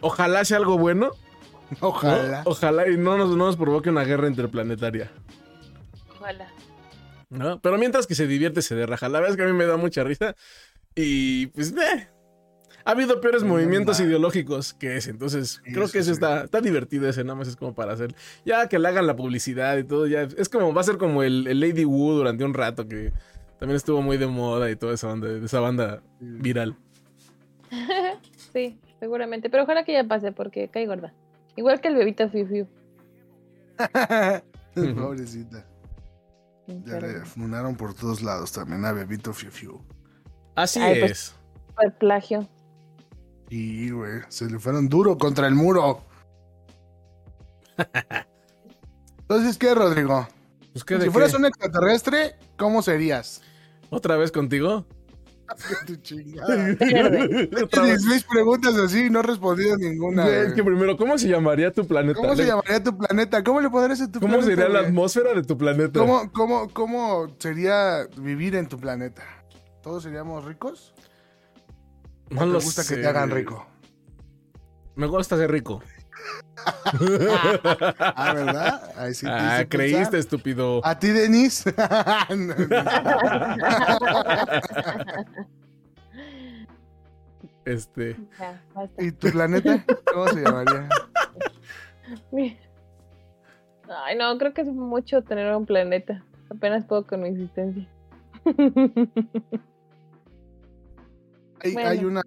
ojalá sea algo bueno. ¿no? Ojalá. Ojalá y no nos, no nos provoque una guerra interplanetaria. Ojalá. ¿No? Pero mientras que se divierte, se derraja. La verdad es que a mí me da mucha risa. Y pues, eh, Ha habido peores No, movimientos no. ideológicos que ese. Entonces, Sí, creo que ese sí. está, está divertido ese, nada más es como para hacer. Ya que le hagan la publicidad y todo, ya. Es como, va a ser como el, el Lady Wu durante un rato, que también estuvo muy de moda y toda esa banda, esa banda viral. Sí, seguramente. Pero ojalá que ya pase porque cae gorda. Igual que el bebito Fiu Fiu. Pobrecita. Ya le funaron por todos lados también a Bebito Fiu Fiu. Así Ay, pues- es. El plagio. Y, güey, se le fueron duro contra el muro. Entonces, ¿qué, Rodrigo? Pues, ¿qué de Si fueras qué? un extraterrestre, ¿cómo serías? ¿Otra vez contigo? Tu chingada. Verde. Otra vez. 16 preguntas así y no he respondido ninguna. Güey, güey. que primero, ¿cómo se llamaría tu planeta? ¿Cómo se llamaría tu planeta? ¿Cómo le podrías a tu ¿Cómo planeta? sería la atmósfera de tu planeta? ¿Cómo, cómo, ¿Cómo sería vivir en tu planeta? ¿Todos seríamos ricos? ¿O No te lo gusta sé. que te hagan rico? Me gusta ser rico. Ah, ¿verdad? Ahí sí ah, creíste, pensar. estúpido. ¿A ti, Denis? No, no. Este. Ya. ¿Y tu planeta? ¿Cómo se llamaría? Ay, no, creo que es mucho tener un planeta. Apenas puedo con mi existencia. Hay, Bueno. hay una.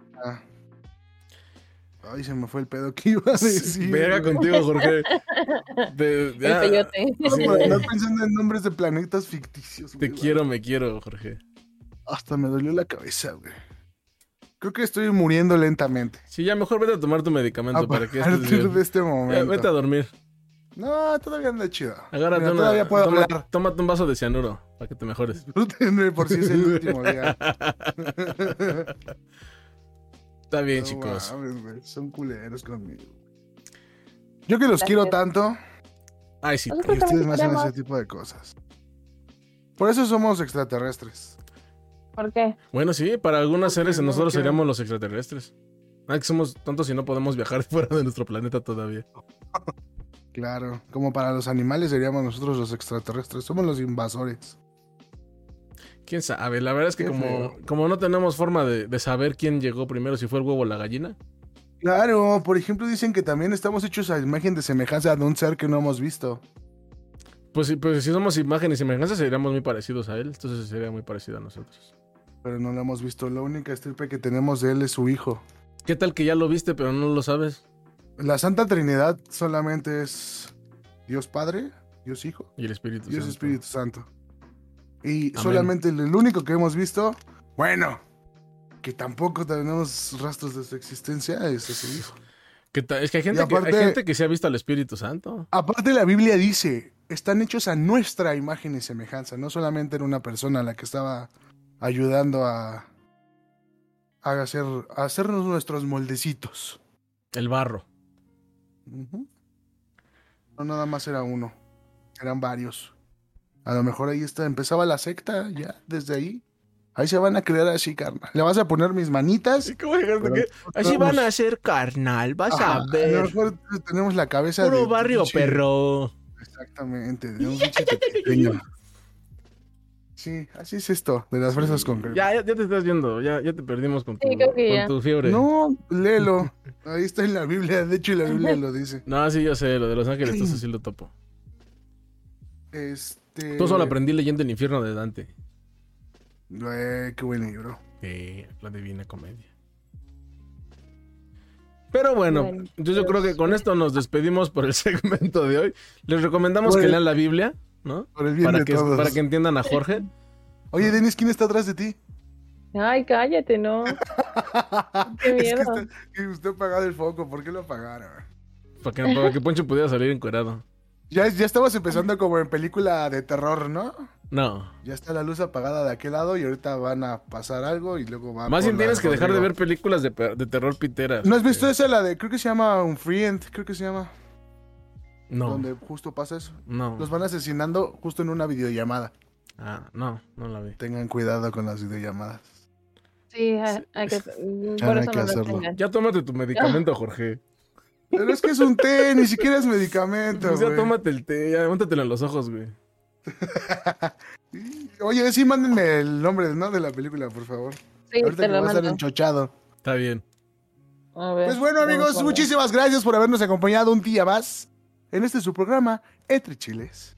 Ay, se me fue el pedo que iba a decir. Verga contigo, Jorge. De- El peyote. No, pensando en nombres de planetas ficticios. te güey. quiero, me quiero, Jorge. Hasta me dolió la cabeza, güey. Creo que estoy muriendo lentamente. Sí, ya mejor vete a tomar tu medicamento A para que estés partir bien. de este momento. vete a dormir. No, todavía anda chido. Agárrate Mira, una. Todavía puedo toma- hablar. Tómate un vaso de cianuro para que te mejores. Por si es el último día. Está bien, No chicos. mames, Son culeros conmigo. Yo que los quiero tanto Ay, sí. Y te- ustedes me hacen ese tipo de cosas. Por eso somos extraterrestres. ¿Por qué? Bueno, sí, para algunas seres no nosotros quiero. seríamos los extraterrestres. Ah, que somos tontos y no podemos viajar fuera de nuestro planeta todavía. Claro. Como para los animales seríamos nosotros los extraterrestres. Somos los invasores. ¿Quién sabe? La verdad es que como, como no tenemos forma de, de saber quién llegó primero, si fue el huevo o la gallina. Claro, por ejemplo, dicen que también estamos hechos a imagen de semejanza de un ser que no hemos visto. Pues, pues si somos imagen y semejanza, seríamos muy parecidos a él. Entonces sería muy parecido a nosotros. Pero no lo hemos visto. La única estirpe que tenemos de él es su hijo. ¿Qué tal que ya lo viste, pero no lo sabes? La Santa Trinidad solamente es Dios Padre, Dios Hijo, Y el Espíritu Dios Santo. Espíritu Santo. Y Amén. solamente el, único que hemos visto, bueno, que tampoco tenemos rastros de su existencia, es su hijo. ¿Qué tal? Es que hay gente, aparte- que, hay gente que se ha visto al Espíritu Santo. Aparte la Biblia dice, están hechos a nuestra imagen y semejanza, no solamente era una persona la que estaba ayudando a, a, hacer, a hacernos nuestros moldecitos. El barro. No nada más era uno, eran varios. A lo mejor ahí está, empezaba la secta ya, desde ahí. Ahí se van a crear así, carnal. Le vas a poner mis manitas. ¿Cómo pero que- nosotros Así van a ser carnal, vas Ajá, a A lo ver. mejor tenemos la cabeza Puro de barrio, pinche- perro. Exactamente, de un. Sí, así es esto, de las fresas con crema. Ya, ya, ya te estás viendo, ya, ya te perdimos con tu, Sí, con tu fiebre. No, léelo. Ahí está en la Biblia, de hecho la Biblia lo dice. No, sí, yo sé, lo de Los Ángeles, entonces sí lo topo. Este. Tú solo aprendí leyendo el infierno de Dante. Eh, qué buen libro. Sí, la divina comedia. Pero bueno, Bueno, yo, yo creo que con esto nos despedimos por el segmento de hoy. Les recomendamos Bueno. que lean la Biblia, ¿no? Por el bien Para de que, todos. para que entiendan a Jorge. Oye, Denis, ¿quién está atrás de ti? Ay, cállate, no. Qué Es que miedo. que usted ha apagado el foco, ¿por qué lo apagaron? Para que, para que Poncho pudiera salir encuerado. Ya, ya estamos empezando como en película de terror, ¿no? No. Ya está la luz apagada de aquel lado y ahorita van a pasar algo y luego va Más bien tienes que dejar de ver películas de, terror piteras. ¿No has visto esa, la de, creo que se llama Un Friend, creo que se llama, No. donde justo pasa eso? No. Los van asesinando justo en una videollamada. Ah, no, no la vi. Tengan cuidado con las videollamadas. Sí, hay, que. Ya Por eso hay que no lo hacerlo. Ya tómate tu medicamento, Jorge. Pero es que es un té, ni siquiera es medicamento, Pues ya güey. tómate el té, ya móntatelo en los ojos, güey. Oye, sí, mándenme el nombre, ¿no? De la película, por favor. Sí, Ahorita te que lo va a estar enchochado. Está bien. A ver, Pues bueno, amigos, muchísimas gracias por habernos acompañado un día más en este su programa, Entre Chiles.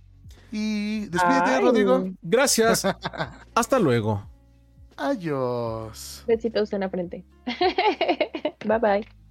Y despídete, Ay, Rodrigo. Gracias. Hasta luego. Adiós. Besitos en la frente. bye bye.